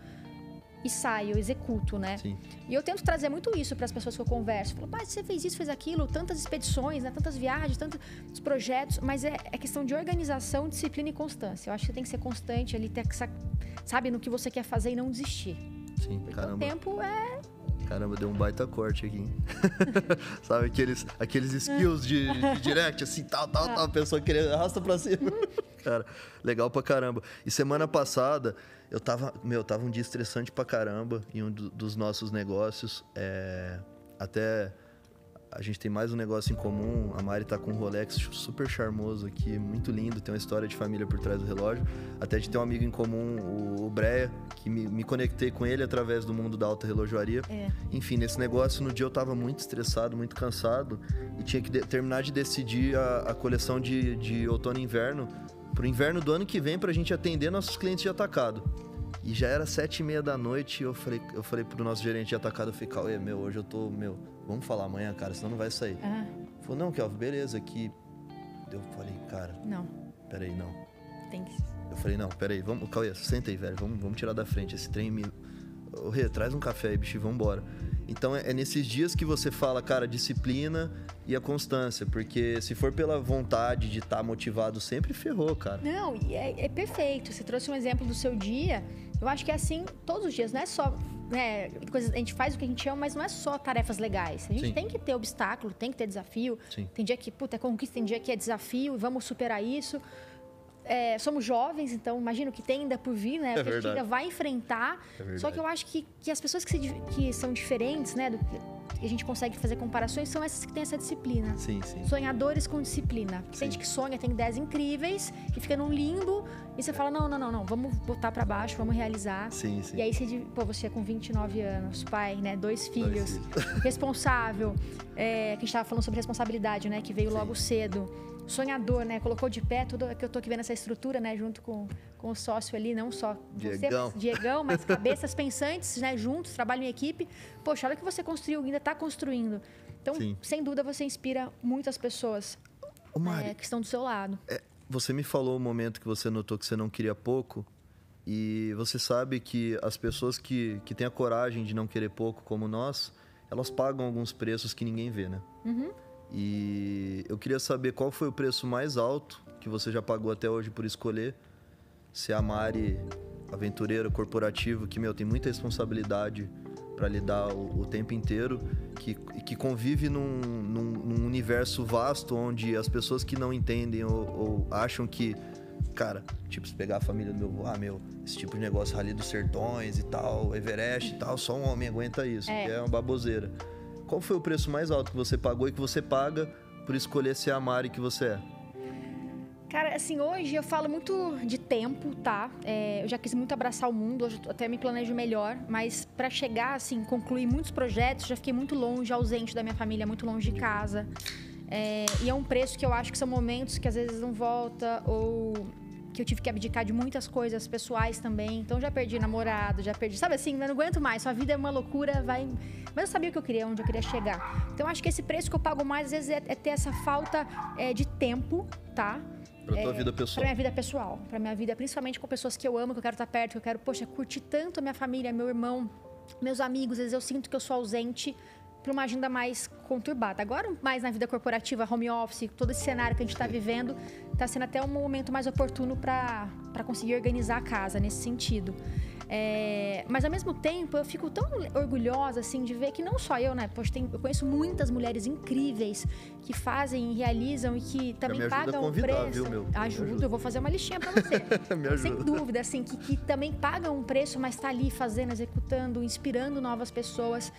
e saio, eu executo, né? Sim. E eu tento trazer muito isso para as pessoas que eu converso. Falo, pai, você fez isso, fez aquilo, tantas expedições, né? tantas viagens, tantos projetos, mas é, é, questão de organização, disciplina e constância. Eu acho que você tem que ser constante ali, ter que, sabe, no que você quer fazer e não desistir. Sim, Porque caramba. o tempo é Caramba, deu um baita corte aqui, hein? Sabe aqueles, aqueles skills de, de direct, assim, tal, tal, tal, a pessoa querendo, arrasta pra cima. Cara, legal pra caramba. E semana passada, eu tava, meu, tava um dia estressante pra caramba em um do, dos nossos negócios. É, até a gente tem mais um negócio em comum. A Mari tá com um Rolex super charmoso aqui, muito lindo. Tem uma história de família por trás do relógio. Até de ter um amigo em comum, o, o Breia, que me, me, conectei com ele através do mundo da alta relojoaria. É. Enfim, nesse negócio, no dia eu tava muito estressado, muito cansado. E tinha que de, terminar de decidir a, a coleção de, de outono e inverno pro inverno do ano que vem pra gente atender nossos clientes de atacado. E já era sete e meia da noite e eu falei, eu falei pro nosso gerente de atacado, eu falei, Cauê, meu, hoje eu tô, meu, vamos falar amanhã, cara, senão não vai sair. Ah, Falou, não, Kelvin, beleza, aqui. Eu falei, cara, não. peraí, não. Tem que. Eu falei, não, peraí, vamos, Cauê, senta aí, velho, vamos, vamos tirar da frente esse trem me. Ô, Rê, traz um café aí, bicho, e vambora. Então é, é nesses dias que você fala, cara, disciplina e a constância, porque se for pela vontade de estar motivado sempre, ferrou, cara. Não, e é, é perfeito. Você trouxe um exemplo do seu dia. Eu acho que é assim todos os dias, não é só. Né, coisas, a gente faz o que a gente ama, mas não é só tarefas legais. A gente Sim. tem que ter obstáculo, tem que ter desafio. Sim. Tem dia que, puta, é conquista, tem dia que é desafio, e vamos superar isso. É, somos jovens, então imagino que tem ainda por vir, né? É que a gente verdade. ainda vai enfrentar. É verdade. Só que eu acho que, que as pessoas que, se que são diferentes, né? Do que que a gente consegue fazer comparações, são essas que têm essa disciplina. Sim, sim. Sonhadores com disciplina. Porque tem Sim. gente que sonha, tem ideias incríveis e fica num limbo e você fala: não, não, não, não, vamos botar pra baixo, vamos realizar. Sim, sim. E aí você, pô, você é com 29 anos, pai, né? Dois filhos, filhos. responsável. É, que a gente tava falando sobre responsabilidade, né? Que veio Sim. logo cedo. Sonhador, né? Colocou de pé tudo que eu tô aqui vendo essa estrutura, né? Junto com, com o sócio ali, não só você, Diegão. mas Diegão, mas cabeças pensantes, né? Juntos, trabalham em equipe. Poxa, olha o que você construiu, ainda tá construindo. Então, Sim. sem dúvida, você inspira muitas pessoas Ô, Mari, é, que estão do seu lado. é, você me falou o momento que você notou que você não queria pouco. E você sabe que as pessoas que, que têm a coragem de não querer pouco, como nós, elas pagam alguns preços que ninguém vê, né? Uhum. E eu queria saber qual foi o preço mais alto que você já pagou até hoje por escolher ser a Mari aventureira, corporativa, que, meu, tem muita responsabilidade para lidar o, o tempo inteiro, que, que convive num, num, num universo vasto onde as pessoas que não entendem ou, ou acham que, cara, tipo, se pegar a família do meu avô, ah, meu, esse tipo de negócio, Rally dos Sertões e tal, Everest e tal, só um homem aguenta isso, É. é uma baboseira. Qual foi o preço mais alto que você pagou e que você paga por escolher ser a Mari que você é? Cara, assim, hoje eu falo muito de tempo, tá? É, eu já quis muito abraçar o mundo, hoje até me planejo melhor, mas pra chegar, assim, concluir muitos projetos, já fiquei muito longe, ausente da minha família, muito longe de casa. É, e é um preço que eu acho que são momentos que às vezes não volta, ou que eu tive que abdicar de muitas coisas pessoais também. Então já perdi namorado, já perdi. Sabe assim, eu não aguento mais, sua vida é uma loucura, vai. Mas eu sabia o que eu queria, onde eu queria chegar. Então acho que esse preço que eu pago mais, às vezes, é, é ter essa falta é, de tempo, tá? Pra tua vida Pra pessoal. minha vida pessoal, pra minha vida, principalmente com pessoas que eu amo, que eu quero estar perto, que eu quero, poxa, curtir tanto a minha família, meu irmão, meus amigos. Às vezes eu sinto que eu sou ausente pra uma agenda mais conturbada. Agora, mais na vida corporativa, home office, todo esse cenário que a gente tá vivendo, tá sendo até um momento mais oportuno pra conseguir organizar a casa nesse sentido. É, mas ao mesmo tempo eu fico tão orgulhosa assim de ver que não só eu, né? Poxa, tem- eu conheço muitas mulheres incríveis que fazem e realizam e que também ajuda pagam o preço. viu, meu? Me Ajudo, ajuda. eu vou fazer uma listinha pra você. Sem ajuda. dúvida, assim, que, que também pagam um preço, mas tá ali fazendo, executando, inspirando novas pessoas.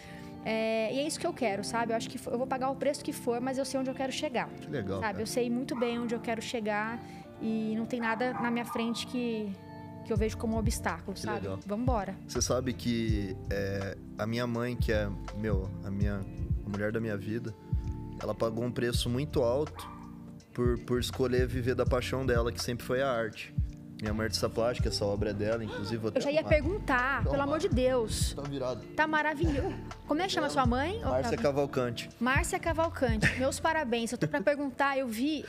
É, e é isso que eu quero, sabe? Eu acho que eu vou pagar o preço que for, mas eu sei onde eu quero chegar. Que legal. Sabe? cara. Eu sei muito bem onde eu quero chegar e não tem nada na minha frente que, que eu vejo como um obstáculo, sabe? legal. Vamos embora. Você sabe que é, a minha mãe, que é, meu, a minha a mulher da minha vida, ela pagou um preço muito alto por, por escolher viver da paixão dela, que sempre foi a arte. Minha mãe é artista plástica, essa obra é dela, inclusive. até Eu já ia arrumar. perguntar, pelo Toma. amor de Deus. Tá virado. Tá maravilhoso. Como é que chama sua mãe? Márcia Fábio? Cavalcante. Márcia Cavalcante, meus parabéns. Eu tô pra perguntar, eu vi.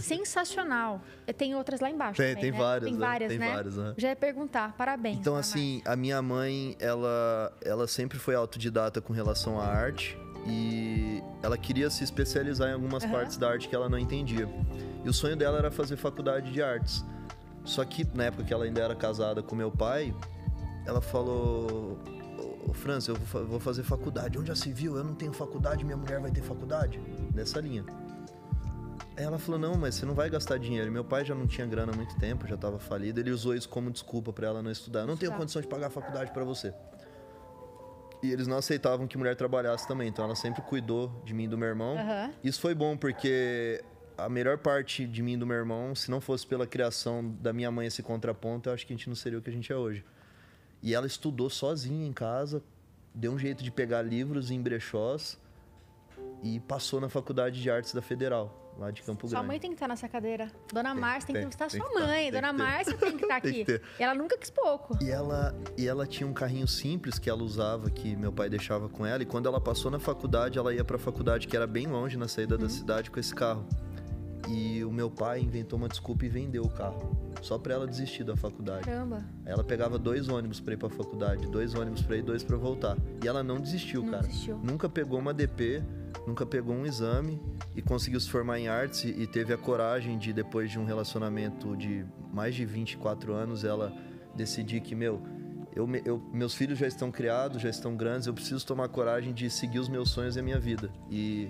Sensacional. Tem outras lá embaixo. Tem, também, tem né? várias, Tem né? várias, Tem né? várias, né? Já ia perguntar, parabéns. Então, assim, a minha mãe, ela, ela sempre foi autodidata com relação à arte e ela queria se especializar em algumas Aham. partes da arte que ela não entendia. E o sonho dela era fazer faculdade de artes. Só que na época que ela ainda era casada com meu pai, ela falou: "Ô, Franz, eu vou fa- vou fazer faculdade. Onde já se viu? Eu não tenho faculdade, minha mulher vai ter faculdade? Nessa linha. Aí ela falou: Não, mas você não vai gastar dinheiro. Meu pai já não tinha grana há muito tempo, já estava falido. Ele usou isso como desculpa para ela não estudar. Eu não tenho condição de pagar a faculdade para você. E eles não aceitavam que mulher trabalhasse também. Então ela sempre cuidou de mim e do meu irmão. Aham. Isso foi bom porque a melhor parte de mim e do meu irmão, se não fosse pela criação da minha mãe esse contraponto, eu acho que a gente não seria o que a gente é hoje. E ela estudou sozinha em casa, deu um jeito de pegar livros em brechós e passou na faculdade de artes da Federal. lá de Campo Sua Grande. mãe tem que estar nessa cadeira. Dona Tem, Márcia tem, tem, que estar tem sua que tá, mãe. Dona. Márcia tem que estar Tem aqui. que. Ela nunca quis pouco. E ela, e ela tinha um carrinho simples que ela usava, que meu pai deixava com ela. E quando ela passou na faculdade, ela ia pra faculdade, que era bem longe, na saída da cidade, com esse carro. E o meu pai inventou uma desculpa e vendeu o carro. Só pra ela desistir da faculdade. Caramba. Ela pegava dois ônibus pra ir pra faculdade, dois ônibus pra ir, dois pra voltar. E ela não desistiu, Não cara. desistiu. Nunca pegou uma DP, nunca pegou um exame e conseguiu se formar em artes e, teve a coragem de, depois de um relacionamento de mais de 24 anos, ela decidir que, meu, eu, eu- meus filhos já estão criados, já estão grandes, eu preciso tomar coragem de seguir os meus sonhos e a minha vida. E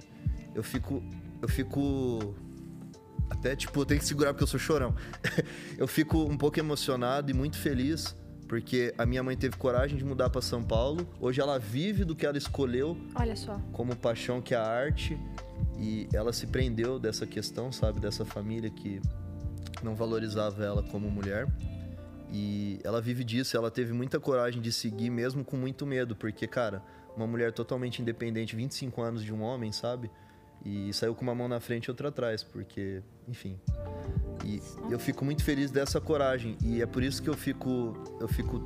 eu fico. Eu fico. Até, tipo, eu tenho que segurar porque eu sou chorão. eu fico um pouco emocionado e muito feliz porque a minha mãe teve coragem de mudar para São Paulo. Hoje ela vive do que ela escolheu Olha só. como paixão que é a arte e ela se prendeu dessa questão, sabe, dessa família que não valorizava ela como mulher. E ela vive disso, ela teve muita coragem de seguir mesmo com muito medo, porque cara, uma mulher totalmente independente, 25 anos de um homem, sabe? E saiu com uma mão na frente e outra atrás, porque, enfim. E eu fico muito feliz dessa coragem e é por isso que eu fico eu fico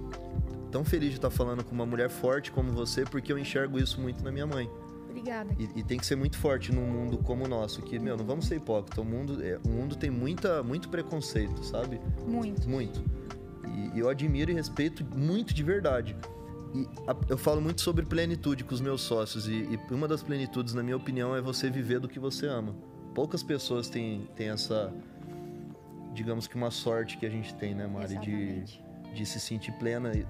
tão feliz de estar falando com uma mulher forte como você, porque eu enxergo isso muito na minha mãe. Obrigada. E, e tem que ser muito forte num mundo como o nosso, que, meu, não vamos ser hipócritas. O mundo, é, o mundo tem muita, muito preconceito, sabe? Muito. Muito. E, e eu admiro e respeito muito de verdade. E a- eu falo muito sobre plenitude com os meus sócios. E, e uma das plenitudes, na minha opinião, é você viver do que você ama. Poucas pessoas têm, têm essa, digamos que uma sorte que a gente tem, né, Mari? De, Exatamente. de se sentir plena, de-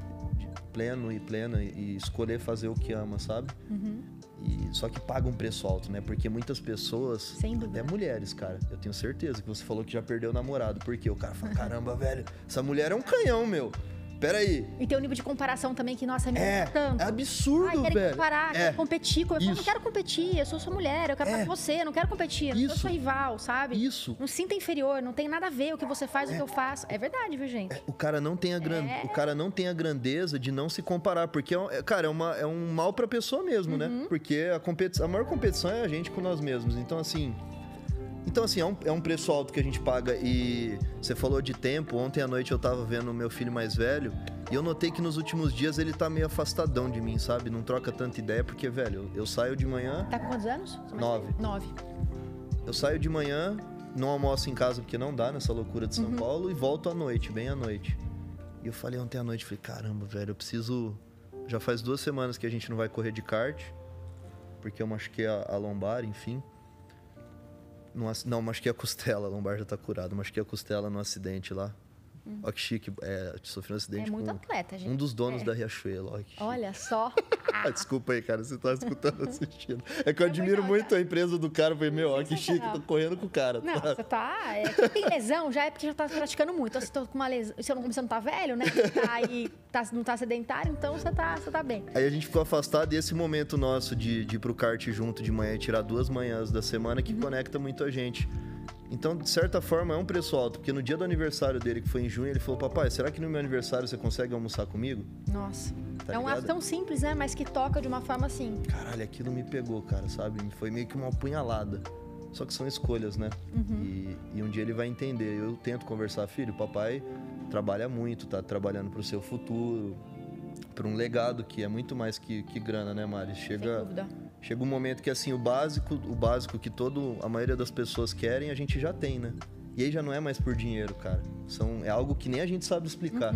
pleno e plena e escolher fazer o que ama, sabe? Uhum. E só que paga um preço alto, né? Porque muitas pessoas, Sem dúvida. até mulheres, cara, eu tenho certeza que você falou que já perdeu o namorado. Porque o cara fala, caramba, velho, essa mulher é um canhão, meu. Pera aí. E tem um nível de comparação também que, nossa, me É, tanto. é absurdo, Ai, querem velho. comparar, é. competir. Eu Isso. não quero competir, eu sou sua mulher, eu quero É. estar com você, eu não quero competir, eu não sou Isso. sua rival, sabe? Isso. Não sinta inferior, não tem nada a ver o que você faz, o que eu faço. É verdade, viu, gente? O cara não tem a gran... É. o cara não tem a grandeza de não se comparar, porque é é, cara, é, uma, é um mal pra pessoa mesmo, Uhum. né? Porque a competição, a maior competição é a gente com nós mesmos. Então assim, então assim, é um, é um preço alto que a gente paga e você falou de tempo, ontem à noite eu tava vendo o meu filho mais velho e eu notei que nos últimos dias ele tá meio afastadão de mim, sabe? Não troca tanta ideia porque, velho, eu, eu saio de manhã, Tá com quantos anos? Nove. Nove. eu saio de manhã, não almoço em casa porque não dá nessa loucura de São Uhum. Paulo e volto à noite, bem à noite. E eu falei ontem à noite, falei, caramba, velho, eu preciso. Já faz duas semanas que a gente não vai correr de kart, porque eu machuquei a, a lombar, enfim. Não, ac- não, machuquei a costela, a lombar já tá curada, machuquei a costela no acidente lá. Ó que chique, é, sofri um acidente Hum. É muito com atleta, gente. um dos donos É. da Riachuelo. Olha só. Ah, desculpa aí, cara, você tá escutando, assistindo. É que eu É admiro muito a empresa do cara. Falei, meu, ó, que chique, Sensacional. tô correndo com o cara. Não, tá? você tá. É, quem tem lesão já é porque já tá praticando muito. Então, se, tô com uma lesão, se eu não, você não tá velho, né? Tá aí, tá, não tá sedentário, então você tá, você tá bem. Aí a gente ficou afastado e esse momento nosso de, de ir pro kart junto de manhã e tirar duas manhãs da semana que conecta muito a gente. Então, de certa forma, é um preço alto, porque no dia do aniversário dele, que foi em junho, ele falou: Papai, será que no meu aniversário você consegue almoçar comigo? Nossa. Tá é um ato tão simples, né? Mas que toca de uma forma assim. Caralho, aquilo me pegou, cara, sabe? Foi meio que uma apunhalada. Só que são escolhas, né? E, e um dia ele vai entender. Eu tento conversar, filho, papai trabalha muito, tá trabalhando pro seu futuro, para um legado que é muito mais que, que grana, né, Mari? Sem Chega, dúvida. Chega um momento que assim, o básico, o básico que todo a maioria das pessoas querem, a gente já tem, né? E aí já não é mais por dinheiro, cara. São, é algo que nem a gente sabe explicar.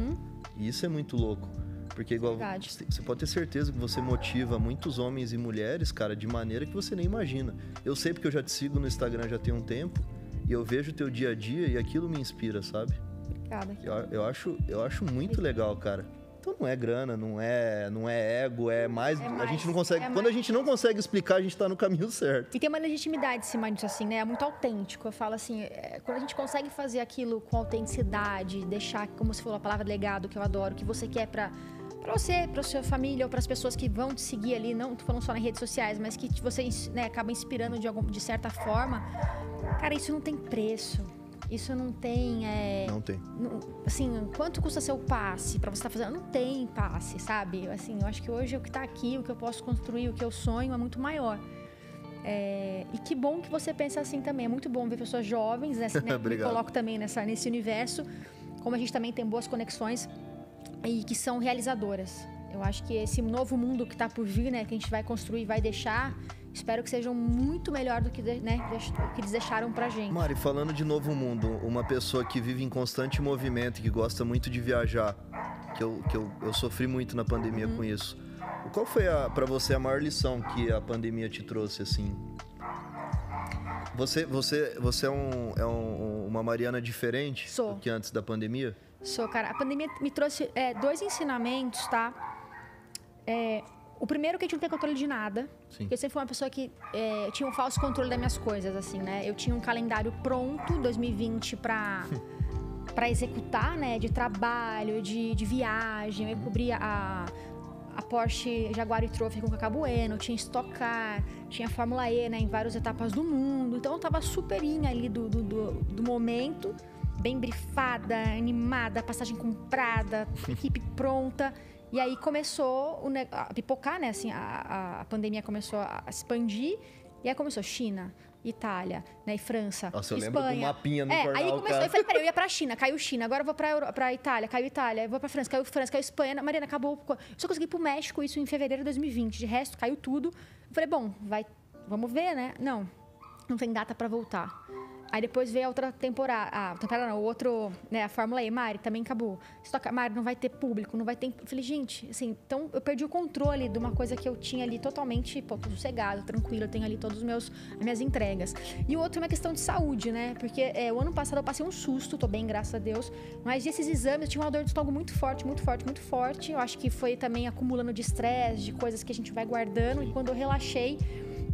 E isso é muito louco. Porque igual Verdade. você você pode ter certeza que você motiva muitos homens e mulheres, cara, de maneira que você nem imagina. Eu sei porque eu já te sigo no Instagram já tem um tempo e eu vejo o teu dia a dia e aquilo me inspira, sabe? Obrigada. Eu, eu acho, eu acho muito legal, cara. Então não é grana, não é, não é ego, é mais, É a mais, gente não consegue, é quando a gente não consegue explicar, a gente tá no caminho certo. E tem uma legitimidade em cima disso, assim, né? É muito autêntico. Eu falo assim, é, quando a gente consegue fazer aquilo com autenticidade, deixar, como você falou, a palavra legado, que eu adoro, que você quer pra, pra você, pra sua família, ou pras pessoas que vão te seguir ali, não tô falando só nas redes sociais, mas que você né, acaba inspirando de, algum, de certa forma. Cara, isso não tem preço. Isso não tem. é, Não tem. não- assim, quanto custa seu passe pra você estar fazendo? Não tem passe, sabe? Assim, eu acho que hoje o que tá aqui, o que eu posso construir, o que eu sonho é muito maior. É, e que bom que você pensa assim também. É muito bom ver pessoas jovens, né? né me coloco também nessa, nesse universo. Como a gente também tem boas conexões e que são realizadoras. Eu acho que esse novo mundo que está por vir, né? Que a gente vai construir, vai deixar espero que sejam muito melhor do que, né, que eles deixaram pra gente. Mari, falando de novo mundo, uma pessoa que vive em constante movimento e que gosta muito de viajar, que eu, que eu, eu sofri muito na pandemia uhum. com isso. Qual foi para você a maior lição que a pandemia te trouxe, assim? Você, você, você é, um, é um, uma Mariana diferente Sou. do que antes da pandemia? Sou, cara. A pandemia me trouxe é, dois ensinamentos, tá? É, o primeiro que a gente não tem controle de nada. Sim. Eu sempre fui uma pessoa que é, tinha um falso controle das minhas coisas, assim, né? Eu tinha um calendário pronto, 2020, para para executar, né? De trabalho, de, de viagem. Eu cobria a, a Porsche Jaguar e Trophy com o Cacabueno, tinha Stock Car, tinha Fórmula E, né? Em várias etapas do mundo. Então eu tava superinha ali do, do, do, do momento. Bem brifada, animada, passagem comprada, equipe pronta. E aí começou a pipocar, né? Assim, a, a pandemia começou a expandir. E aí começou China, Itália, né? E França, Nossa, eu Espanha. lembro do mapinha no é, jornal, aí começou, cara. eu falei, peraí, eu ia pra China, caiu China, agora eu vou pra, Euro, pra Itália, caiu Itália, eu vou pra França, caiu França, caiu Espanha. Mariana, acabou. Eu só consegui ir pro México, isso em fevereiro de 2020. De resto, caiu tudo. Eu falei, bom, vai, vamos ver, né? Não, não tem data para voltar. Aí depois veio a outra temporada, a temporada não, o outro, né, a Fórmula E, Mari, também acabou. Estoca, Mari, não vai ter público, não vai ter... Eu falei, gente, assim, então eu perdi o controle de uma coisa que eu tinha ali totalmente, pô, sossegado, tranquilo, eu tenho ali todos os meus, as minhas entregas. E o outro é uma questão de saúde, né, porque é, o ano passado eu passei um susto, tô bem, graças a Deus, mas esses exames, eu tinha uma dor de estômago muito forte, muito forte, muito forte, eu acho que foi também acumulando de estresse, de coisas que a gente vai guardando, e quando eu relaxei,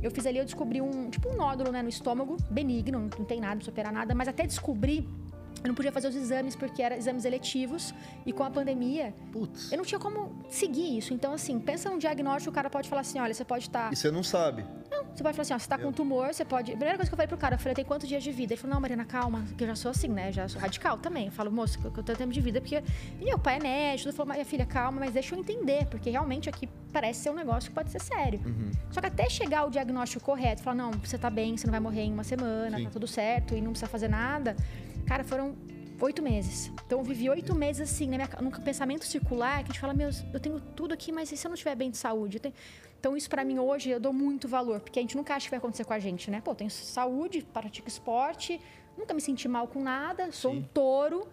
eu fiz ali, eu descobri um, tipo um nódulo, né, no estômago, benigno, não, tem nada, não operar nada, mas até descobrir eu não podia fazer os exames porque eram exames eletivos e com a pandemia Putz. eu não tinha como seguir isso. Então, assim, pensa num diagnóstico, o cara pode falar assim: olha, você pode estar. Tá... E você não sabe. Não, você pode falar assim: ó, você tá com um tumor, você pode. A primeira coisa que eu falei pro cara, eu falei: tem quantos dias de vida? Ele falou: não, Mariana, calma, que eu já sou assim, né? Já sou radical também. Eu falo, moço, que eu tenho tempo de vida, porque meu pai é médico. Ele falou: minha filha, calma, mas deixa eu entender, porque realmente aqui parece ser um negócio que pode ser sério. Uhum. Só que até chegar o diagnóstico correto, falar: não, você tá bem, você não vai morrer em uma semana, Sim. tá tudo certo e não precisa fazer nada. Cara, foram oito meses. Então eu vivi oito meses assim, né, num pensamento circular, que a gente fala, meu, eu tenho tudo aqui, mas e se eu não estiver bem de saúde? Tenho... Então isso para mim hoje eu dou muito valor, porque a gente nunca acha que vai acontecer com a gente, né? Pô, tenho saúde, pratico esporte, nunca me senti mal com nada, sou Sim. um touro,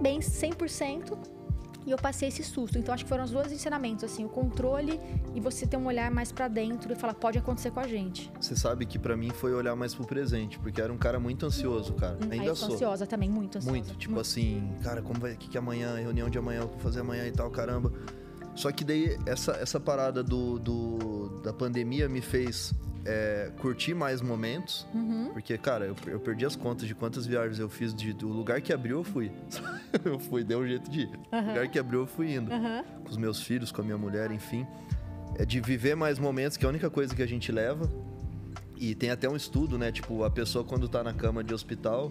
bem 100%. E eu passei esse susto. Então acho que foram os dois ensinamentos, assim, o controle e você ter um olhar mais para dentro e falar, pode acontecer com a gente. Você sabe que para mim foi olhar mais pro presente, porque era um cara muito ansioso, cara. Hum, Ainda eu sou. ansiosa também, muito ansiosa. Muito, tipo muito. assim, cara, como vai, que que é amanhã, reunião de amanhã, o que fazer amanhã e tal, caramba. Só que daí essa, essa parada do, do da pandemia me fez é, curtir mais momentos. Uhum. Porque, cara, eu, eu, perdi as contas de quantas viagens eu fiz. De, do lugar que abriu, eu fui. eu fui, deu um jeito de ir. Uhum. lugar que abriu, eu fui indo. Uhum. Com os meus filhos, com a minha mulher, enfim. É de viver mais momentos, que é a única coisa que a gente leva. E tem até um estudo, né? Tipo, a pessoa quando tá na cama de hospital,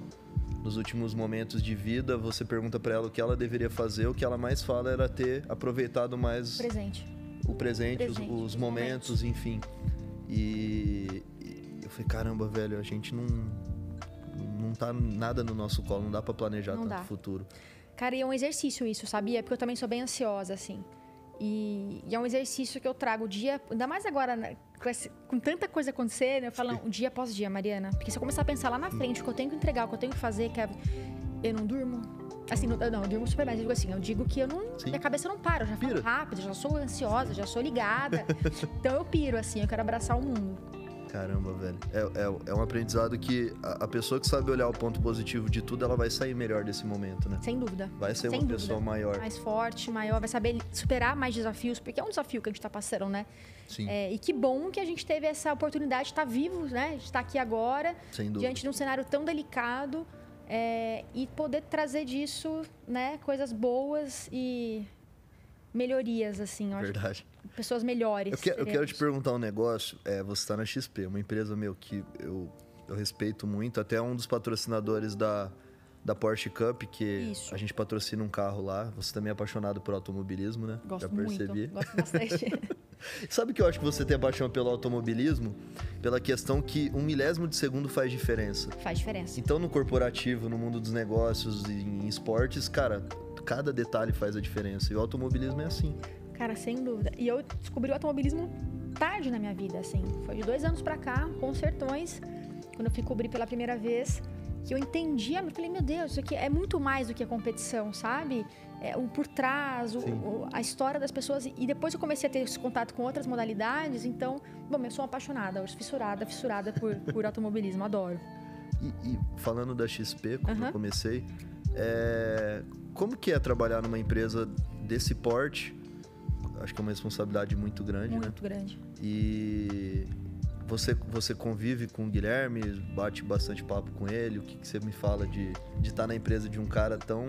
nos últimos momentos de vida, você pergunta para ela o que ela deveria fazer, o que ela mais fala era ter aproveitado mais presente. o presente, presente os, os momentos, momentos, enfim. E, e, eu falei, caramba, velho, a gente não não tá nada no nosso colo, não dá para planejar não tanto dá. futuro. Cara, e é um exercício isso, sabia? Porque eu também sou bem ansiosa, assim. E, e é um exercício que eu trago dia, ainda mais agora, né, com, tanta coisa acontecendo, eu falo, um dia após dia, Mariana. Porque se eu começar a pensar lá na frente, o que eu tenho que entregar, o que eu tenho que fazer, que eu não durmo. Assim, não, não, eu durmo super bem. Eu digo assim, eu digo que eu não. Sim. Minha cabeça não para, eu já falo rápido, já sou ansiosa, já sou ligada. então eu piro, assim, eu quero abraçar o mundo. Caramba, velho. É, é, é um aprendizado que a, a, pessoa que sabe olhar o ponto positivo de tudo, ela vai sair melhor desse momento, né? Sem dúvida. Vai ser Sem uma dúvida. pessoa maior. Mais forte, maior, vai saber superar mais desafios, porque é um desafio que a gente tá passando, né? Sim. É, e que bom que a gente teve essa oportunidade de estar tá vivo, né? De estar tá aqui agora, diante de um cenário tão delicado. É, e poder trazer disso, né, coisas boas e melhorias, assim. Verdade. pessoas melhores. Eu, que, eu, quero te perguntar um negócio. É, você está na XP, uma empresa meu que eu, eu respeito muito, até um dos patrocinadores da, da Porsche Cup, que Isso. a gente patrocina um carro lá. Você também é apaixonado por automobilismo, né? Gosto Já percebi. muito, gosto bastante. Sabe que eu acho que você tem paixão pelo automobilismo? Pela questão que um milésimo de segundo faz diferença. Faz diferença. Então, no corporativo, no mundo dos negócios, em esportes, cara, cada detalhe faz a diferença. E o automobilismo é assim. Cara, sem dúvida. E eu descobri o automobilismo tarde na minha vida, assim. Foi de dois anos para cá, com sertões, quando eu fui cobrir pela primeira vez, que eu entendi, eu falei, meu Deus, isso aqui é muito mais do que a competição, sabe? É, o por trás, o, o, a história das pessoas. E depois eu comecei a ter esse contato com outras modalidades, então, bom, eu sou apaixonada, fissurada, fissurada por, por automobilismo, adoro. E, e, falando da XP, quando uhum. eu comecei, é, como que é trabalhar numa empresa desse porte? Acho que é uma responsabilidade muito grande, muito né? Muito grande. E você, você convive com o Guilherme, bate bastante papo com ele. O que, que você me fala de, de estar na empresa de um cara tão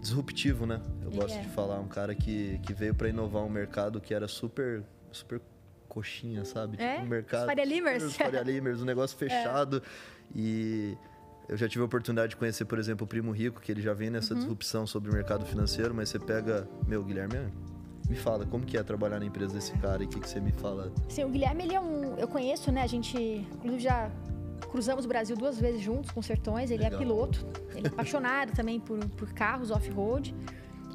disruptivo, né? Eu gosto yeah. de falar, um cara que, que veio para inovar um mercado que era super, super coxinha, sabe? É? Tipo, um mercado. Faria Limers. Os Faria Limers, um negócio é. fechado. É. E eu já tive a oportunidade de conhecer, por exemplo, o Primo Rico, que ele já vem nessa uhum. disrupção sobre o mercado financeiro, mas você pega. Meu, Guilherme, me fala, como que é trabalhar na empresa desse cara e o que, que você me fala? Sim, o Guilherme, ele é um. Eu conheço, né? A gente, inclusive, já cruzamos o Brasil duas vezes juntos com Sertões. Ele é Legal. é piloto, ele é apaixonado também por, por carros off-road.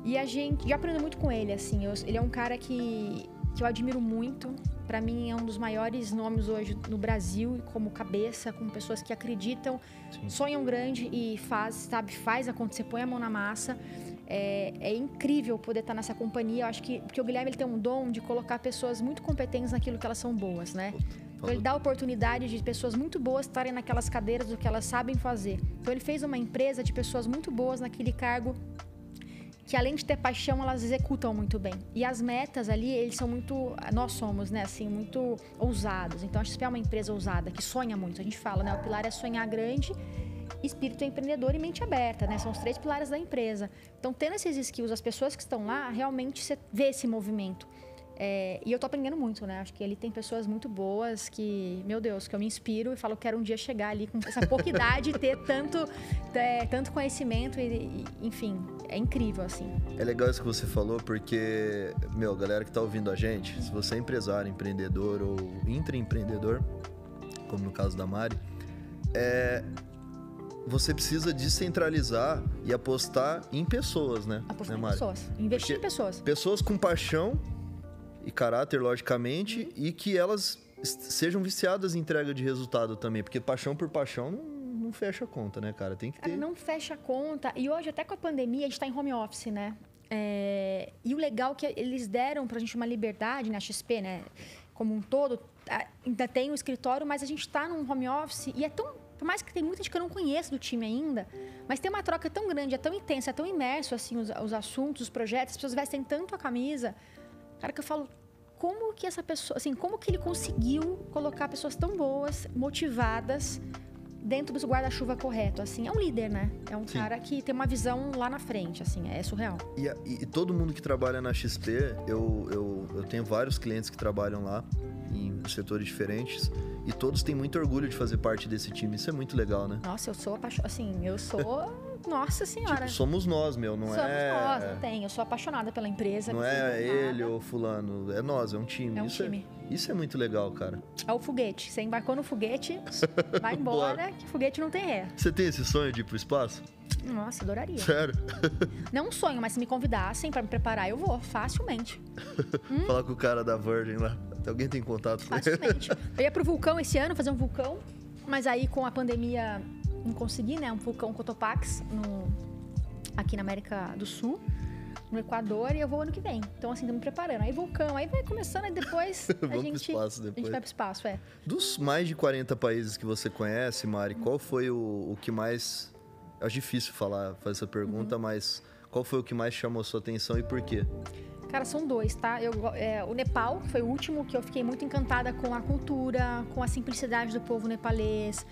E a gente já aprendeu muito com ele, assim. Eu, ele é um cara que, que eu admiro muito para mim é um dos maiores nomes hoje no Brasil como cabeça, como pessoas que acreditam, Sim. sonham grande e faz, sabe, faz acontecer, põe a mão na massa. É, é, incrível poder estar nessa companhia. Eu acho que porque o Guilherme ele tem um dom de colocar pessoas muito competentes naquilo que elas são boas, né? Então ele dá a oportunidade de pessoas muito boas estarem naquelas cadeiras do que elas sabem fazer. Então ele fez uma empresa de pessoas muito boas naquele cargo que além de ter paixão, elas executam muito bem. E as metas ali, eles são muito, nós somos, né, assim, muito ousados. Então a XP é uma empresa ousada, que sonha muito. A gente fala, né, o pilar é sonhar grande, espírito empreendedor e mente aberta, né? São os três pilares da empresa. Então, tendo esses skills, as pessoas que estão lá, realmente você vê esse movimento. É, e eu tô aprendendo muito, né? Acho que ele tem pessoas muito boas que, meu Deus, que eu me inspiro e falo, quero um dia chegar ali com essa pouca idade e ter tanto, é, tanto conhecimento e, e, enfim, é incrível, assim. É legal isso que você falou, porque, meu, galera que tá ouvindo a gente, se você é empresário, empreendedor ou intraempreendedor, como no caso da Mari, é, você precisa descentralizar e apostar em pessoas, né? Apostar né, em pessoas. Investir Porque em pessoas. Pessoas com paixão e caráter, logicamente, uhum. e que elas sejam viciadas em entrega de resultado também, porque paixão por paixão não, não fecha a conta, né, cara? Tem que ter. Não fecha a conta. E hoje, até com a pandemia, a gente está em home office, né? É... E o legal é que eles deram para a gente uma liberdade na XP, né? Como um todo, ainda tem o escritório, mas a gente está num home office e é tão por mais que tem muita gente que eu não conheço do time ainda, mas tem uma troca tão grande, é tão intensa, é tão imerso assim os, os assuntos, os projetos, as pessoas vestem tanto a camisa. Cara, que eu falo, como que essa pessoa, assim, como que ele conseguiu colocar pessoas tão boas, motivadas, dentro do guarda-chuva correto, assim, é um líder, né? É um Sim. cara que tem uma visão lá na frente, assim, é surreal. E, e, todo mundo que trabalha na XP, eu, eu, eu tenho vários clientes que trabalham lá em setores diferentes e todos têm muito orgulho de fazer parte desse time. Isso é muito legal, né? Nossa, eu sou apaixonada, assim, eu sou nossa senhora. Tipo, somos nós, meu, não somos é. Somos nós, não tem. Eu sou apaixonada pela empresa. Não é ele ou fulano, é nós, é um time. É um isso é- time. É, isso é muito legal, cara. É o foguete. Você embarcou no foguete, vai embora, que foguete não tem ré. Você tem esse sonho de ir pro espaço? Nossa, adoraria. Sério? Não um sonho, mas se me convidassem para me preparar, eu vou, facilmente. hum? Falar com o cara da Virgin lá. Alguém tem contato com ele? Facilmente. Eu ia pro vulcão esse ano, fazer um vulcão, mas aí com a pandemia não consegui, né? Um vulcão Cotopaxi no, aqui na América do Sul, no Equador, e eu vou ano que vem. Então, assim, tô me preparando. Aí vulcão, aí vai começando, e depois a gente. espaço depois. A gente vai pro espaço, é. Dos mais de 40 países que você conhece, Mari, qual foi o, o que mais. É difícil falar, fazer essa pergunta, uhum. mas qual foi o que mais chamou sua atenção e por quê? Cara, são dois, tá? Eu, é, o Nepal foi o último que eu fiquei muito encantada com a cultura, com a simplicidade do povo nepalês,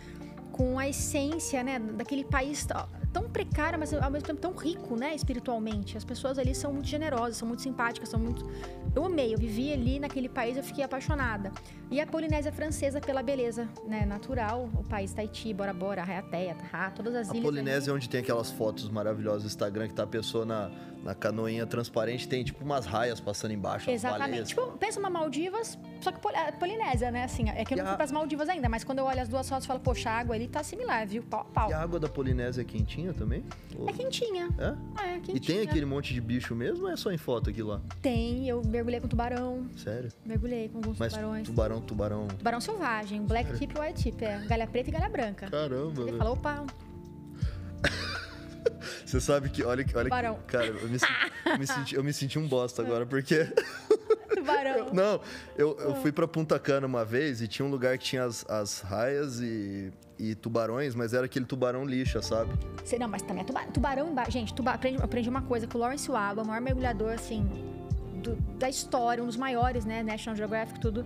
com a essência, né, daquele país tão precário, mas ao mesmo tempo tão rico, né, espiritualmente. As pessoas ali são muito generosas, são muito simpáticas, são muito. Eu amei, eu vivi ali naquele país, eu fiquei apaixonada. E a Polinésia Francesa pela beleza, né, natural, o país Tahiti, Bora Bora, Raiateia, Tahá, todas as a ilhas. A Polinésia ali. é onde tem aquelas fotos maravilhosas no Instagram que tá a pessoa na, na canoinha transparente tem tipo umas raias passando embaixo. Exatamente. Tipo, pensa uma Maldivas, só que Polinésia, né? Assim, é que eu não fui a... para as Maldivas ainda, mas quando eu olho as duas fotos, eu falo, poxa, a água ali tá similar, viu? Pau, pau. E a água da Polinésia é quentinha também? Ou... É quentinha. É? Ah, é quentinha. E tem aquele monte de bicho mesmo ou é só em foto aqui lá? Tem, eu mergulhei com tubarão. Sério? Mergulhei com alguns mas tubarões. Tubarão, tubarão. Tubarão selvagem, black Sério? tip e white tip, é. Galha preta e galha branca. Caramba. Ele falou, opa, você sabe que, olha, olha Tubarão. Que, cara, eu me, me, senti, eu me senti um bosta agora, porque. Tubarão. não, eu, eu fui pra Punta Cana uma vez e tinha um lugar que tinha as, as raias e, e tubarões, mas era aquele tubarão lixa, sabe? Sei, não, mas também é tubarão. Tubarão embaixo. Gente, tuba, aprendi, aprendi uma coisa com o Lawrence Waba, o maior mergulhador, assim, do, da história, um dos maiores, né? National Geographic, tudo.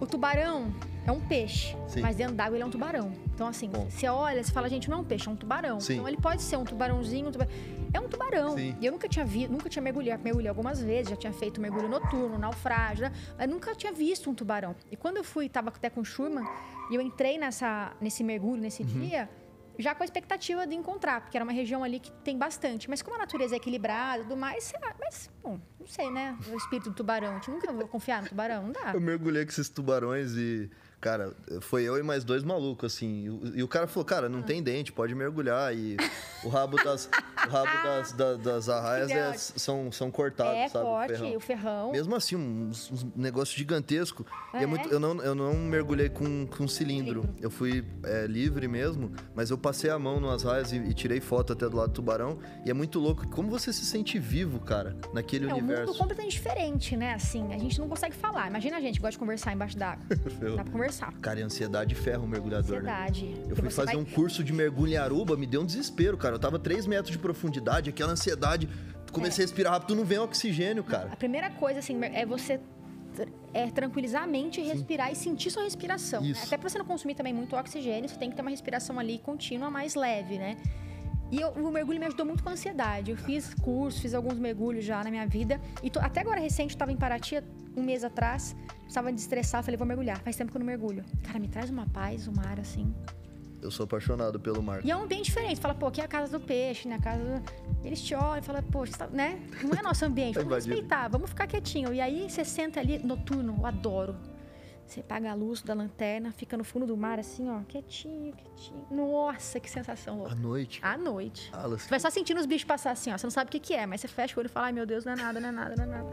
O tubarão é um peixe, Sim. mas dentro d'água ele é um tubarão. Então, assim, Bom. você olha, você fala, gente, não é um peixe, é um tubarão. Sim. Então, ele pode ser um tubarãozinho, um tubarão. é um tubarão. Sim. E eu nunca tinha visto, nunca tinha mergulhado, mergulhei algumas vezes, já tinha feito mergulho noturno, naufrágio, né? mas nunca tinha visto um tubarão. E quando eu fui, tava até com o Schurman, e eu entrei nessa, nesse mergulho nesse uhum. dia, já com a expectativa de encontrar, porque era uma região ali que tem bastante. Mas como a natureza é equilibrada e tudo mais? Mas, bom, sei, né? O espírito do tubarão. A nunca vou confiar no tubarão, não dá. Eu mergulhei com esses tubarões e Cara, foi eu e mais dois malucos, assim. E, o cara falou, cara, não tem dente, pode mergulhar. E o rabo das, o rabo das, das, das arraias é, são, são cortados, é, sabe? Forte, o ferrão. O ferrão. Mesmo assim, um, um negócio gigantesco. É. E é muito, eu, não, eu não mergulhei com, com cilindro. cilindro. Eu fui é, livre mesmo, mas eu passei a mão nas raias e, e, tirei foto até do lado do tubarão. E é muito louco. Como você se sente vivo, cara, naquele é, universo? É um mundo completamente diferente, né? Assim, a gente não consegue falar. Imagina a gente gosta de conversar embaixo d'água. Dá pra conversar conversar. Cara, e ansiedade ferra o mergulhador, né? ansiedade. né? Eu fui fazer vai... um curso de mergulho em Aruba, me deu um desespero, cara. Eu tava 3 metros de profundidade, aquela ansiedade. Comecei é. a respirar rápido, não vem oxigênio, cara. A primeira coisa, assim, é você é tranquilizar a mente, respirar Sim. e sentir sua respiração. Né? Até para você não consumir também muito oxigênio, você tem que ter uma respiração ali contínua, mais leve, né? E eu, o mergulho me ajudou muito com a ansiedade. Eu fiz curso, fiz alguns mergulhos já na minha vida. E tô, até agora recente, eu estava em Paraty um mês atrás, estava de estressar, falei, vou mergulhar. Faz tempo que eu não mergulho. Cara, me traz uma paz, o mar, assim. Eu sou apaixonado pelo mar. E é um bem diferente. Fala, pô, aqui é a casa do peixe, né? A casa do... Eles te olham e falam, pô, tá... né? Não é nosso ambiente, vamos respeitar, vamos ficar quietinho. E aí você senta ali, noturno, eu adoro. Você apaga a luz da lanterna, fica no fundo do mar, assim, ó, quietinho, quietinho. Nossa, que sensação louca. À noite? À noite. Ah, você vai só sentindo os bichos passar assim, ó. Você não sabe o que, que é, mas você fecha o olho e fala, ai meu Deus, não é nada, não é nada, não é nada.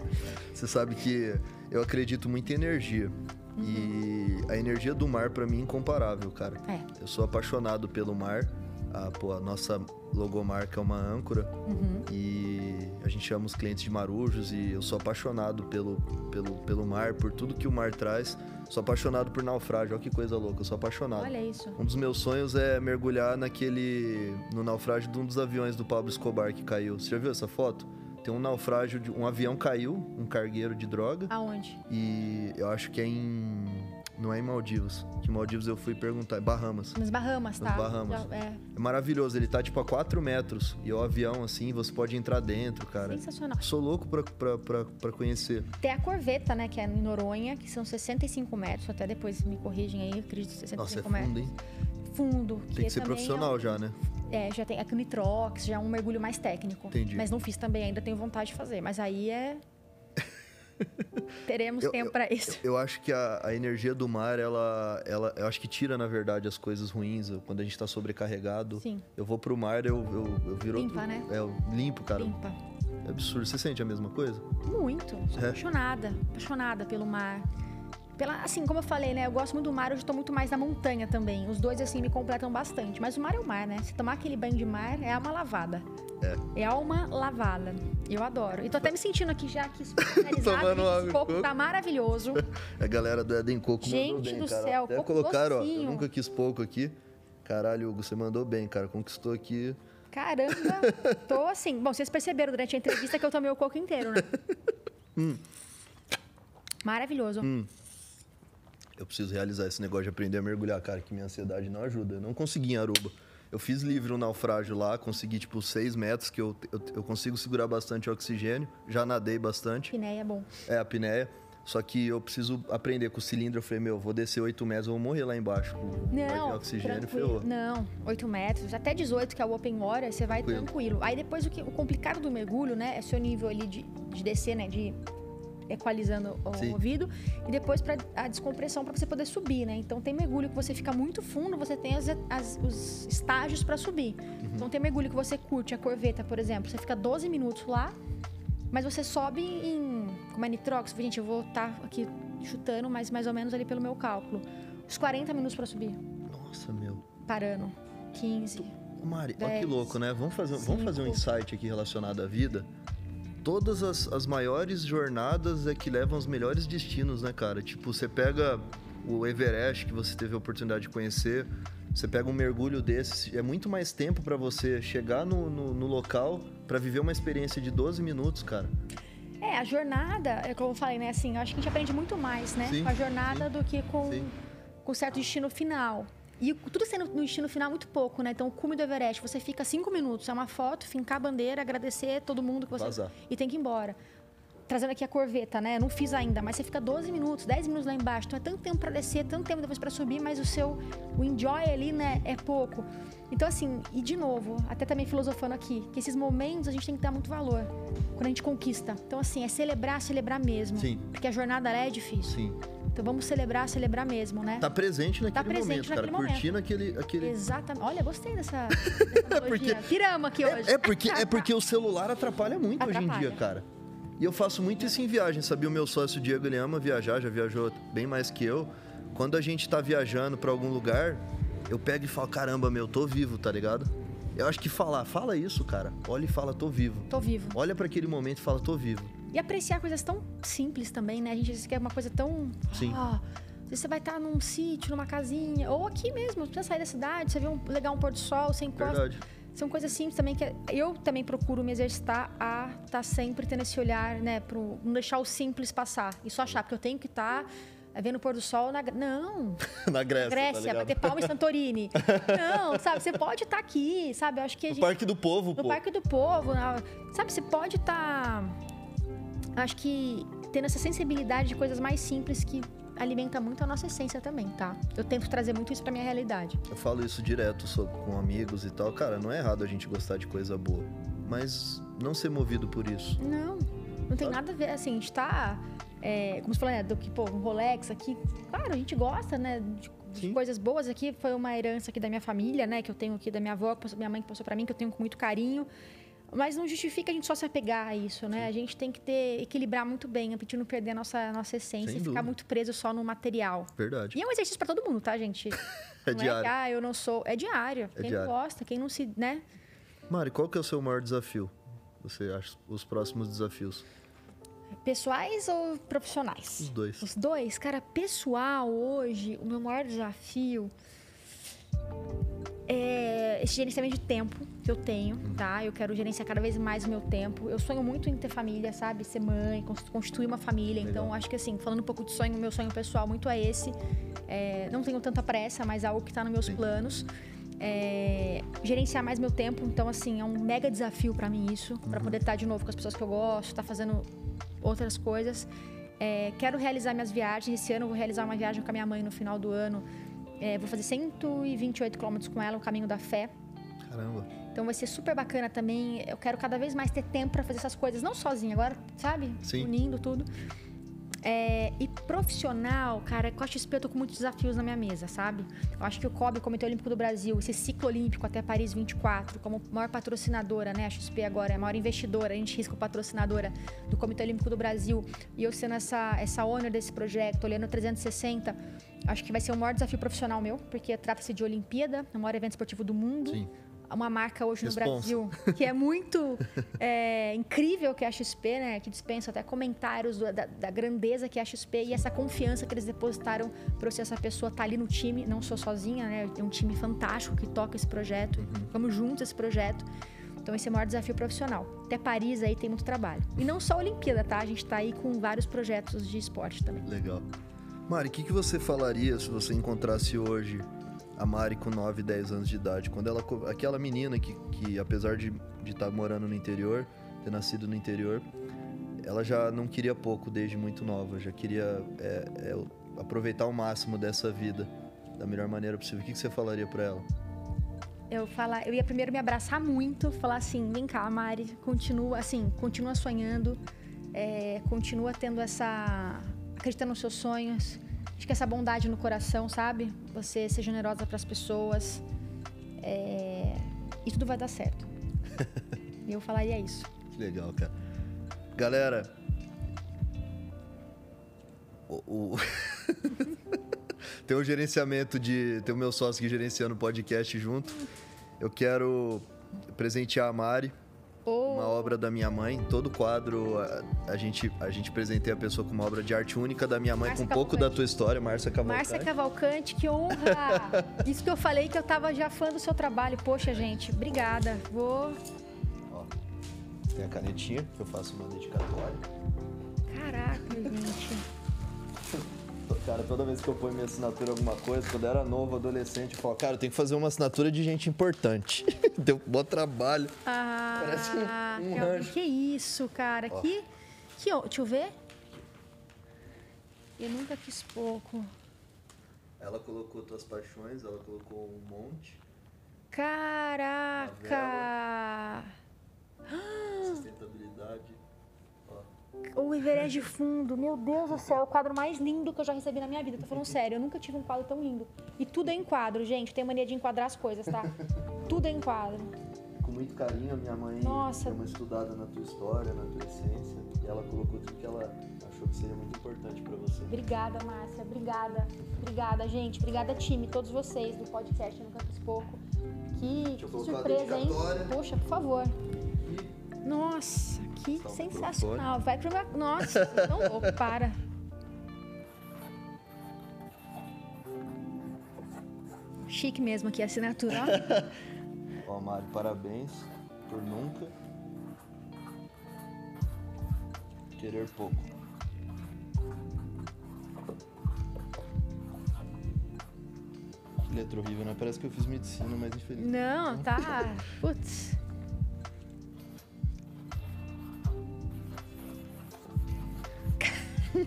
Você sabe que eu acredito muito em energia. Uhum. E a energia do mar, para mim, é incomparável, cara. É. Eu sou apaixonado pelo mar. A, pô, a nossa logomarca é uma âncora. Uhum. E a gente chama os clientes de marujos. E eu sou apaixonado pelo, pelo, pelo mar, por tudo que o mar traz. Sou apaixonado por naufrágio, olha que coisa louca, eu sou apaixonado. Olha isso. Um dos meus sonhos é mergulhar naquele. no naufrágio de um dos aviões do Pablo Escobar que caiu. Você já viu essa foto? Tem um naufrágio de. um avião caiu, um cargueiro de droga. Aonde? E eu acho que é em não é em Maldivas. Que Maldivas eu fui perguntar. É Bahamas. Nas Bahamas, tá? Nas Bahamas. Já, é. é. maravilhoso. Ele tá tipo a 4 metros. E o avião, assim, você pode entrar dentro, cara. Sensacional. Sou louco pra, pra, pra, pra conhecer. Tem a Corveta, né? Que é em Noronha, que são 65 metros. Até depois me corrigem aí, acredito 65 Nossa, é fundo, metros. Hein? Fundo. Tem que ser profissional é já, né? É, já tem a Nitrox, já é um mergulho mais técnico. Entendi. Mas não fiz também, ainda tenho vontade de fazer. Mas aí é Teremos eu, tempo para isso. Eu, eu, acho que a, a, energia do mar, ela, ela, eu acho que tira, na verdade, as coisas ruins. Quando a gente está sobrecarregado, Sim. eu vou pro mar, eu, eu, eu viro Limpa, outro, né? É, eu limpo, cara. Limpa. É absurdo. Você sente a mesma coisa? Muito. Sou é. apaixonada. Apaixonada pelo mar. Pela, assim, como eu falei, né? Eu gosto muito do mar, hoje estou muito mais na montanha também. Os dois, assim, me completam bastante. Mas o mar é o mar, né? Se tomar aquele banho de mar, é alma lavada. É. É alma lavada. Eu adoro. E tô até me sentindo aqui já aqui especializado. Esse coco tá maravilhoso. A galera do Eden Coco Gente bem, do cara. céu, até coco colocaram, docinho. ó. Eu nunca quis pouco aqui. Caralho, Hugo, você mandou bem, cara. Conquistou aqui. Caramba, tô assim. Bom, vocês perceberam durante a entrevista que eu tomei o coco inteiro, né? hum. Maravilhoso. Hum. Eu preciso realizar esse negócio de aprender a mergulhar, cara, que minha ansiedade não ajuda. Eu não consegui em Aruba. Eu fiz livre um naufrágio lá, consegui tipo seis metros, que eu, eu, eu consigo segurar bastante oxigênio. Já nadei bastante. Pinéia é bom. É, a pinéia. Só que eu preciso aprender com o cilindro. Eu falei, meu, vou descer 8 metros, eu vou morrer lá embaixo. Não, vai oxigênio ferrou. Não, 8 metros, até 18, que é o open water, você vai Tranquilo. tranquilo. Aí depois o, que, o complicado do mergulho, né, é seu nível ali de, de descer, né, de equalizando o Sim. ouvido e depois para a descompressão para você poder subir, né? Então tem mergulho que você fica muito fundo, você tem as, as- os estágios para subir. Uhum. Então tem mergulho que você curte a corveta, por exemplo, você fica 12 minutos lá, mas você sobe em como é nitrox, gente, eu vou estar aqui chutando, mas mais ou menos ali pelo meu cálculo, uns 40 minutos para subir Nossa, meu. parando. 15. Ô, Mari, olha que louco, né? Vamos fazer, vamos fazer um insight aqui relacionado à vida. Todas as, as maiores jornadas é que levam aos melhores destinos, né, cara? Tipo, você pega o Everest, que você teve a oportunidade de conhecer, você pega um mergulho desse, é muito mais tempo pra você chegar no, no, no local pra viver uma experiência de 12 minutos, cara. É, a jornada, é como eu falei, né? Assim, eu acho que a gente aprende muito mais, né? Sim, com a jornada do que com, sim. com certo destino final. E tudo sendo no destino final muito pouco, né? Então, o cume do Everest, você fica cinco minutos, é uma foto, fincar a bandeira, agradecer todo mundo que você. Vazar. E tem que ir embora. Trazendo aqui a corveta, né? Não fiz ainda, mas você fica 12 minutos, 10 minutos lá embaixo. Então é tanto tempo pra descer, tanto tempo depois pra subir, mas o seu o enjoy ali, né, é pouco. Então assim, e de novo, até também filosofando aqui, que esses momentos a gente tem que dar muito valor quando a gente conquista. Então assim, é celebrar, celebrar mesmo. Sim. Porque a jornada é difícil. Sim. Então vamos celebrar, celebrar mesmo, né? Tá presente naquele presente momento, cara. naquele momento. Curtindo aquele. aquele... Exatamente. Olha, gostei dessa, dessa analogia. Porque- aqui hoje. É, é porque, é porque o celular atrapalha muito hoje em Atrapalha. dia, cara. E eu faço muito isso em viagem, sabia? O meu sócio Diego, ele ama viajar, já viajou bem mais que eu. Quando a gente tá viajando pra algum lugar, eu pego e falo, caramba, meu, tô vivo, tá ligado? Eu acho que falar, fala isso, cara. Olha e fala, tô vivo. Tô vivo. Olha pra aquele momento e fala, tô vivo. E apreciar coisas tão simples também, né? A gente às vezes quer uma coisa tão. Sim. Ah, você vai estar num sítio, numa casinha, ou aqui mesmo, não precisa sair da cidade, você vê um legal um pôr do sol, você encosta. Verdade. São coisas simples também que eu também procuro me exercitar a estar sempre tendo esse olhar, né? Pro não deixar o simples passar. E só achar, porque eu tenho que estar vendo o pôr do sol na. Não! Na Grécia. tá Grécia, ligado? bater palma em Santorini. Não, sabe? Você pode estar aqui, sabe? Eu acho que a No gente Parque do Povo, no pô. Parque do Povo, na- sabe? Você pode estar, acho que tendo essa sensibilidade de coisas mais simples que alimenta muito a nossa essência também, tá? Eu tento trazer muito isso pra minha realidade. Eu falo isso direto sou- com amigos e tal. Cara, não é errado a gente gostar de coisa boa. Mas não ser movido por isso. Não, não tem nada a ver, assim, a gente tá, é, como você falou, né, do que, pô, um Rolex aqui, claro, a gente gosta, né, de, de coisas boas aqui, foi uma herança aqui da minha família, né, que eu tenho aqui da minha avó, que minha mãe que passou pra mim, que eu tenho com muito carinho, mas não justifica a gente só se apegar a isso, né, a gente tem que ter, equilibrar muito bem, a gente não perder a nossa, nossa essência Sem e ficar dúvida. muito preso só no material. Verdade. E é um exercício pra todo mundo, tá, gente? É não é diário. que, ah, eu não sou, é diário, É quem diário. não gosta, quem não se, né, Mari, qual que é o seu maior desafio? Você acha os próximos desafios? pessoais ou profissionais? Os dois. Os dois, cara, pessoal hoje, o meu maior desafio é esse gerenciamento de tempo que eu tenho, tá? Eu quero gerenciar cada vez mais o meu tempo. Eu sonho muito em ter família, sabe? Ser mãe, cons- constituir uma família. Então, acho que assim, falando um pouco de sonho, meu sonho pessoal muito é esse. É, não tenho tanta pressa, mas é algo que tá nos meus Sim. planos. É, gerenciar mais meu tempo, então assim, é um mega desafio pra mim isso, pra poder estar de novo com as pessoas que eu gosto, estar fazendo outras coisas. É, quero realizar minhas viagens. Esse ano eu vou realizar uma viagem com a minha mãe no final do ano. É, vou fazer 128 quilômetros com ela, o caminho da fé. Caramba. Então vai ser super bacana também. Eu quero cada vez mais ter tempo pra fazer essas coisas, não sozinha, agora, sabe? Sim. Unindo tudo. É, e profissional, cara, com a XP eu tô com muitos desafios na minha mesa, sabe? Eu acho que o COB, Comitê Olímpico do Brasil, esse ciclo olímpico até Paris 24, como maior patrocinadora, né? A XP agora é a maior investidora, a gente risca patrocinadora do Comitê Olímpico do Brasil, e eu sendo essa, essa owner desse projeto, olhando 360, acho que vai ser o maior desafio profissional meu, porque trata-se de Olimpíada, o maior evento esportivo do mundo Sim. Uma marca hoje Responsa. no Brasil que é muito é, incrível que é a XP, né? Que dispensa até comentários do- da, da grandeza que é a XP e essa confiança que eles depositaram para ser essa pessoa estar ali no time. Não sou sozinha, né? É um time fantástico que toca esse projeto. Vamos juntos esse projeto. Então esse é o maior desafio profissional. Até Paris aí tem muito trabalho. E não só a Olimpíada, tá? A gente tá aí com vários projetos de esporte também. Legal. Mari, o que, que você falaria se você encontrasse hoje a Mari com 9, 10 anos de idade? Quando ela. Aquela menina que, que apesar de estar morando no interior, ter nascido no interior, ela já não queria pouco desde muito nova, já queria é, é, aproveitar o máximo dessa vida da melhor maneira possível. O que, que você falaria para ela? Eu falar, eu ia primeiro me abraçar muito, falar assim, vem cá, Mari, continua assim, continua sonhando, é, continua tendo essa, acreditando nos seus sonhos, acho que essa bondade no coração, sabe? Você ser generosa para as pessoas, é, e tudo vai dar certo. e eu falaria isso. Que legal, cara. Galera, o, o... tem um gerenciamento de. Tem o meu sócio aqui gerenciando o podcast junto. Eu quero presentear a Mari. Oh. Uma obra da minha mãe. Todo quadro a, a, gente, a gente presenteia a pessoa com uma obra de arte única da minha mãe, Márcia com um pouco da tua história, Márcia Cavalcante. Márcia Cavalcante, que honra! Isso que eu falei que eu tava já fã do seu trabalho. Poxa, gente, obrigada. Vou. Ó, tem a canetinha que eu faço uma dedicatória. Caraca, gente. Cara, toda vez que eu ponho minha assinatura em alguma coisa, quando eu era novo, adolescente, eu falo, cara, eu tenho que fazer uma assinatura de gente importante. Deu bom trabalho. Ah, Parece um, um rancho. Que isso, cara. Ó. Que, que. Deixa eu ver. Eu nunca quis pouco. Ela colocou tuas paixões, ela colocou um monte. Caraca! Sustentabilidade o Everest de fundo. Meu Deus do céu, é o quadro mais lindo que eu já recebi na minha vida. Tô falando sério, eu nunca tive um quadro tão lindo. E tudo é em quadro, gente. Tenho mania de enquadrar as coisas, tá? tudo é em quadro. Com muito carinho, a minha mãe Nossa. uma estudada na tua história, na tua essência. E ela colocou tudo que ela achou que seria muito importante para você. Obrigada, Márcia. Obrigada. Obrigada, gente. Obrigada, time. Todos vocês do podcast Nunca Fiz Pouco. Que, que surpresa, hein? Poxa, por favor. Nossa, que Só sensacional. Vai pro meu. Nossa, tão louco, para. Chique mesmo aqui a assinatura, ó. ó, Mário, parabéns por nunca querer pouco. Que letra horrível, né? Parece que eu fiz medicina, mas infelizmente. Não, tá. Putz.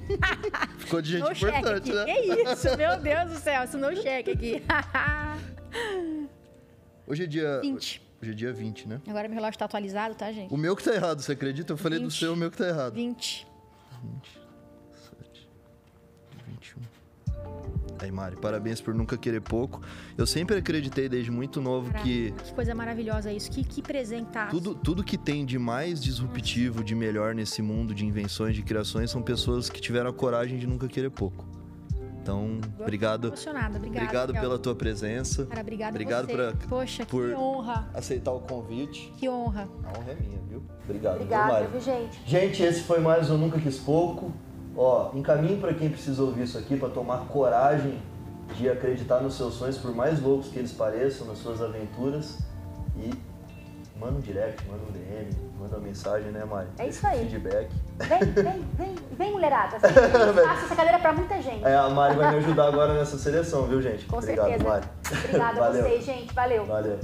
Ficou de gente no importante, né? Que isso, meu Deus do céu, isso não cheque aqui. Hoje é dia. 20. Hoje é dia 20, né? Agora meu relógio tá atualizado, tá, gente? O meu que tá errado, você acredita? Eu falei 20. do seu, o meu que tá errado. 20. 20. Aí, Mari, parabéns por nunca querer pouco. Eu sempre acreditei desde muito novo que. Que coisa maravilhosa isso. Que, que presentaço. Tudo, tudo que tem de mais disruptivo, de melhor nesse mundo de invenções, de criações, são pessoas que tiveram a coragem de nunca querer pouco. Então, obrigado. Emocionada, obrigada. Obrigado pela tua presença. Cara, obrigado obrigado você. Pra, Poxa, por que honra. aceitar o convite. Que honra. A honra é minha, viu? Obrigado, Obrigada, viu, gente? Gente, esse foi mais um Nunca Quis Pouco. Ó, encaminhe para quem precisa ouvir isso aqui para tomar coragem de acreditar nos seus sonhos, por mais loucos que eles pareçam, nas suas aventuras. E manda um direct, manda um DM, manda uma mensagem, né, Mari? É isso aí. Feedback. Vem, vem, vem, vem mulherada. Assim, faça essa cadeira pra muita gente. É, a Mari vai me ajudar agora nessa seleção, viu, gente? Com Obrigado, certeza. Mari. Obrigada a vocês, gente. Valeu. Valeu.